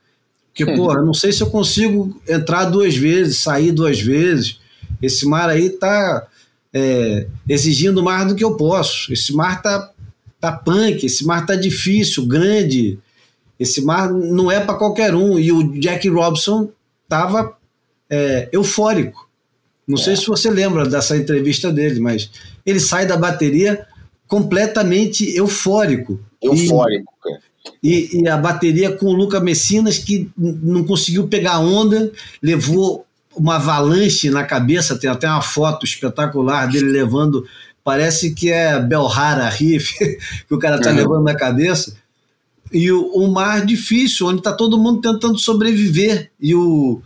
Porque, porra, não sei se eu consigo entrar duas vezes, sair duas vezes. Esse mar aí está é, exigindo mais do que eu posso. Esse mar tá, tá punk, esse mar tá difícil, grande. Esse mar não é para qualquer um. E o Jack Robson estava é, eufórico. Não é. sei se você lembra dessa entrevista dele, mas ele sai da bateria completamente eufórico. Eufórico, e, e, e, a bateria com o Luca Messinas, que não conseguiu pegar onda, levou uma avalanche na cabeça, tem até uma foto espetacular dele levando, parece que é Belhara Riff, que o cara tá uhum. levando na cabeça. E o, o mar difícil, onde tá todo mundo tentando sobreviver. E o,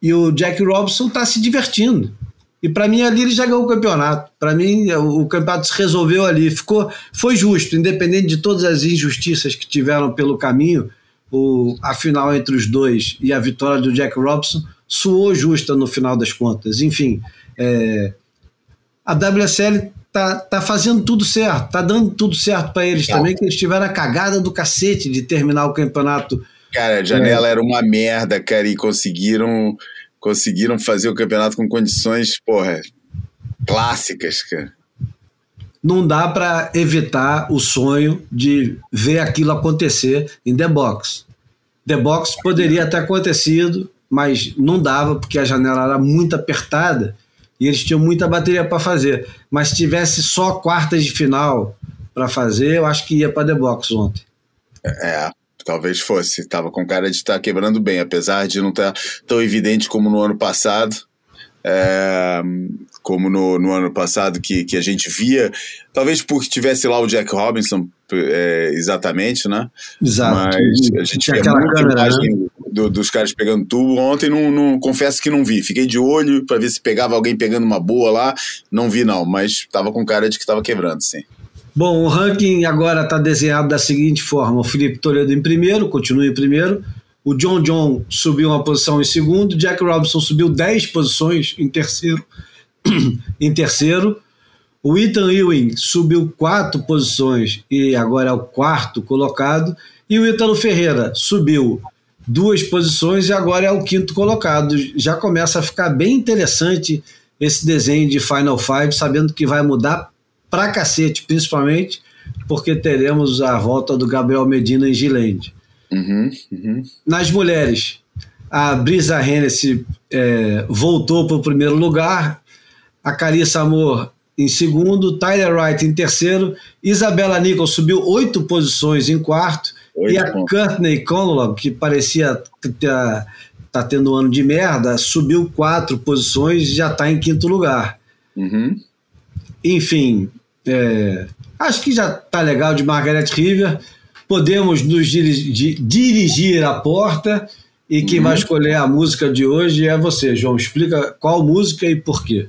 e o Jack Robinson tá se divertindo. E para mim ali ele já ganhou o campeonato. Para mim o, campeonato se resolveu ali, ficou foi justo, independente de todas as injustiças que tiveram pelo caminho. O, a final entre os dois e a vitória do Jack Robinson soou justa no final das contas. Enfim, é, a WSL tá, tá fazendo tudo certo, tá dando tudo certo para eles é. também, que eles tiveram a cagada do cacete de terminar o campeonato. Cara, a janela é. era uma merda, cara, e conseguiram, conseguiram fazer o campeonato com condições, porra, clássicas, cara. Não dá para evitar o sonho de ver aquilo acontecer em The Box. The Box poderia ter acontecido, mas não dava porque a janela era muito apertada e eles tinham muita bateria para fazer. Mas se tivesse só quartas de final para fazer, eu acho que ia para The Box ontem. É, talvez fosse. Estava com cara de estar tá quebrando bem, apesar de não estar tá tão evidente como no ano passado. É, como no, no, ano passado, que, que a gente via, talvez porque tivesse lá o Jack Robinson, é, exatamente, né? Exato. Mas a gente tinha aquela câmera, né? Do, dos caras pegando tubo. Ontem não, não, confesso que não vi. Fiquei de olho para ver se pegava alguém pegando uma boa lá. Não vi não, mas tava com cara de que tava quebrando, sim. Bom, o ranking agora está desenhado da seguinte forma: o Felipe Toledo em primeiro, continua em primeiro. O John John subiu uma posição em segundo. Jack Robinson subiu 10 posições em terceiro. em terceiro. O Ethan Ewing subiu quatro posições e agora é o quarto colocado. E o Ítalo Ferreira subiu duas posições e agora é o quinto colocado. Já começa a ficar bem interessante esse desenho de Final Five, sabendo que vai mudar pra cacete, principalmente porque teremos a volta do Gabriel Medina em Gilende. Uhum, uhum. Nas mulheres, a Brisa Hennessy é, voltou para o primeiro lugar, a Carissa Amor em segundo, Tyler Wright em terceiro, Isabela Nichols subiu oito posições em quarto, Oito e a Courtney Conlon, que parecia tá, tá tendo um ano de merda, subiu quatro posições e já está em quinto lugar. Uhum. Enfim, é, acho que já está legal de Margaret River. Podemos nos dirigir, dirigir à porta e quem uhum. vai escolher a música de hoje é você, João. Explica qual música e por quê.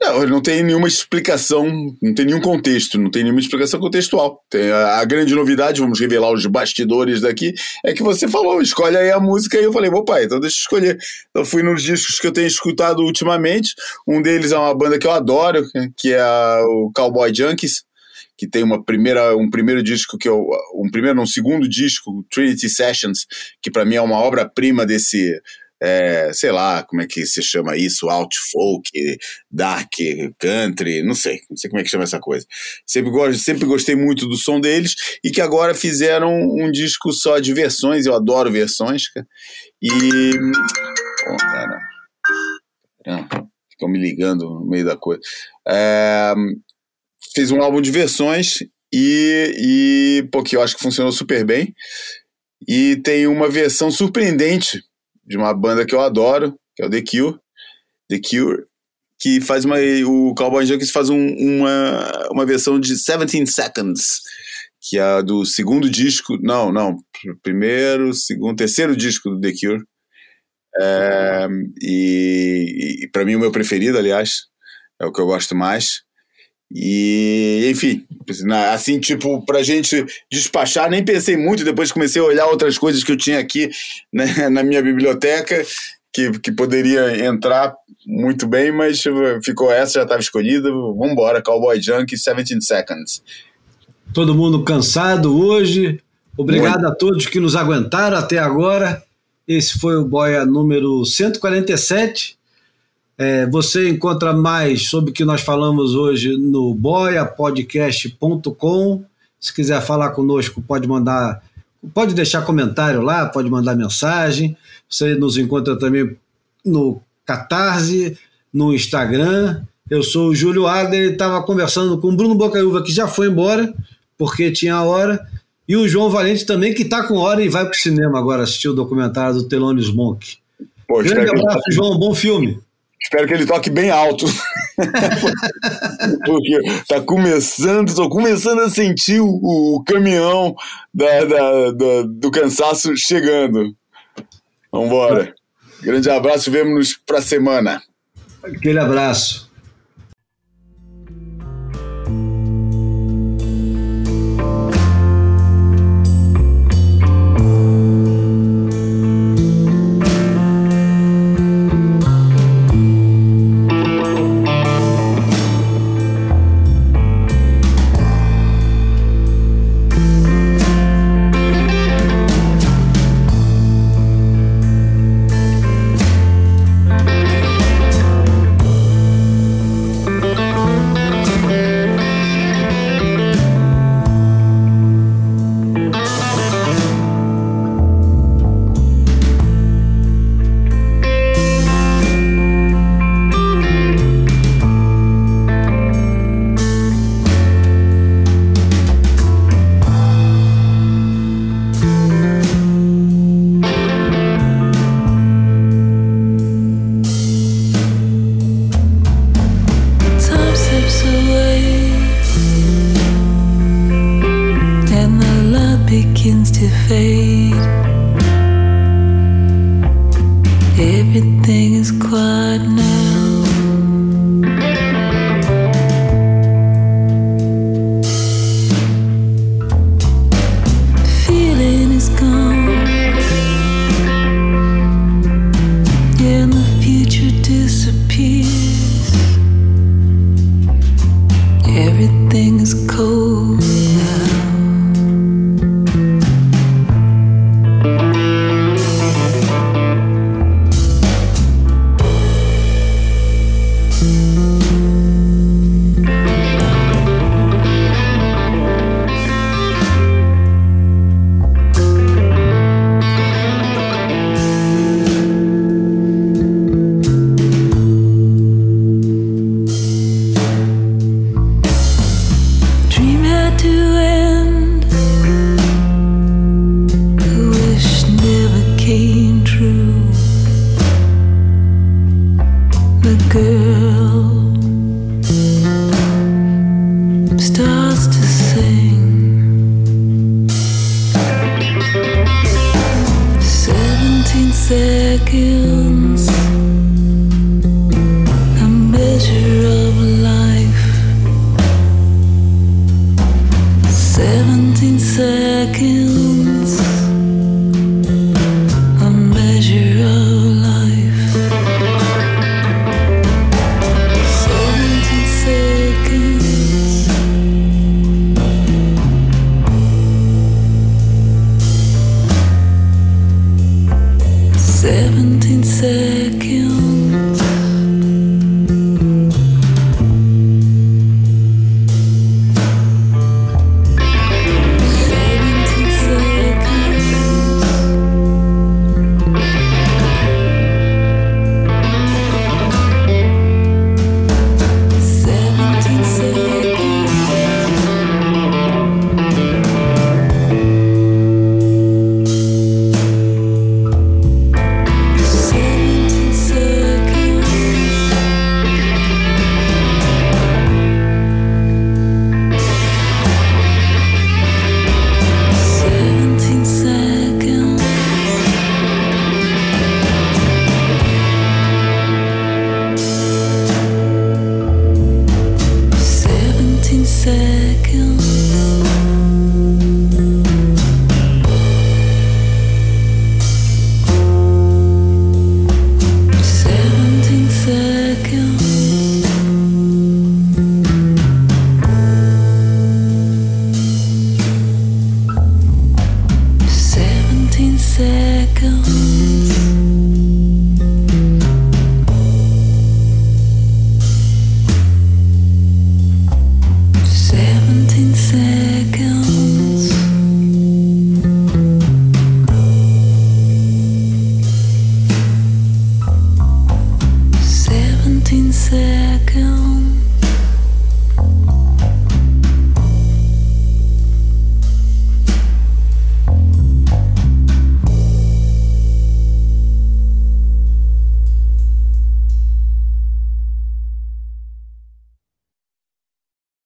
Não, não tem nenhuma explicação, não tem nenhum contexto, não tem nenhuma explicação contextual. A, a, grande novidade, vamos revelar os bastidores daqui, é que você falou, escolhe aí a música, e eu falei, bom pai, então deixa eu escolher. Então fui nos discos que eu tenho escutado ultimamente, um deles é uma banda que eu adoro, que é o Cowboy Junkies, que tem uma primeira, um primeiro disco que eu, um primeiro, um segundo disco, Trinity Sessions, que para mim é uma obra-prima desse é, sei lá, como é que se chama isso, alt folk, dark, country, não sei, não sei como é que chama essa coisa. Sempre, gosto, sempre gostei muito do som deles e que agora fizeram um disco só de versões, eu adoro versões. E. Oh, cara. ficam me ligando no meio da coisa. É, um álbum de versões e, e pô, que eu acho que funcionou super bem. E tem uma versão surpreendente de uma banda que eu adoro, que é o The Cure. The Cure, que faz uma. O Cowboy Junkies faz um, uma, uma versão de 17 Seconds, que é do segundo disco. Não, não. Primeiro, segundo, terceiro disco do The Cure. É, e, e para mim, o meu preferido, aliás, é o que eu gosto mais. E, enfim, assim, tipo, pra gente despachar, nem pensei muito, depois comecei a olhar outras coisas que eu tinha aqui né, na minha biblioteca, que, que poderia entrar muito bem, mas ficou essa, já estava escolhida. Vamos embora, Cowboy Junk, 17 Seconds. Todo mundo cansado hoje. Obrigado muito. a todos que nos aguentaram até agora. Esse foi o Boia número 147. É, você encontra mais sobre o que nós falamos hoje no boiapodcast.com. Se quiser falar conosco, pode mandar, pode deixar comentário lá, pode mandar mensagem. Você nos encontra também no Catarse, no Instagram. Eu sou o Júlio Adler, estava conversando com o Bruno Bocaiúva, que já foi embora, porque tinha hora, e o João Valente também, que está com hora e vai para o cinema agora assistir o documentário do Thelonious Monk. Pô, Grande abraço. João, bom filme. Espero que ele toque bem alto. Porque tá começando, tô começando a sentir o, o caminhão da, da, da, do cansaço chegando. Vambora. Grande abraço, vemo-nos pra semana. Aquele abraço.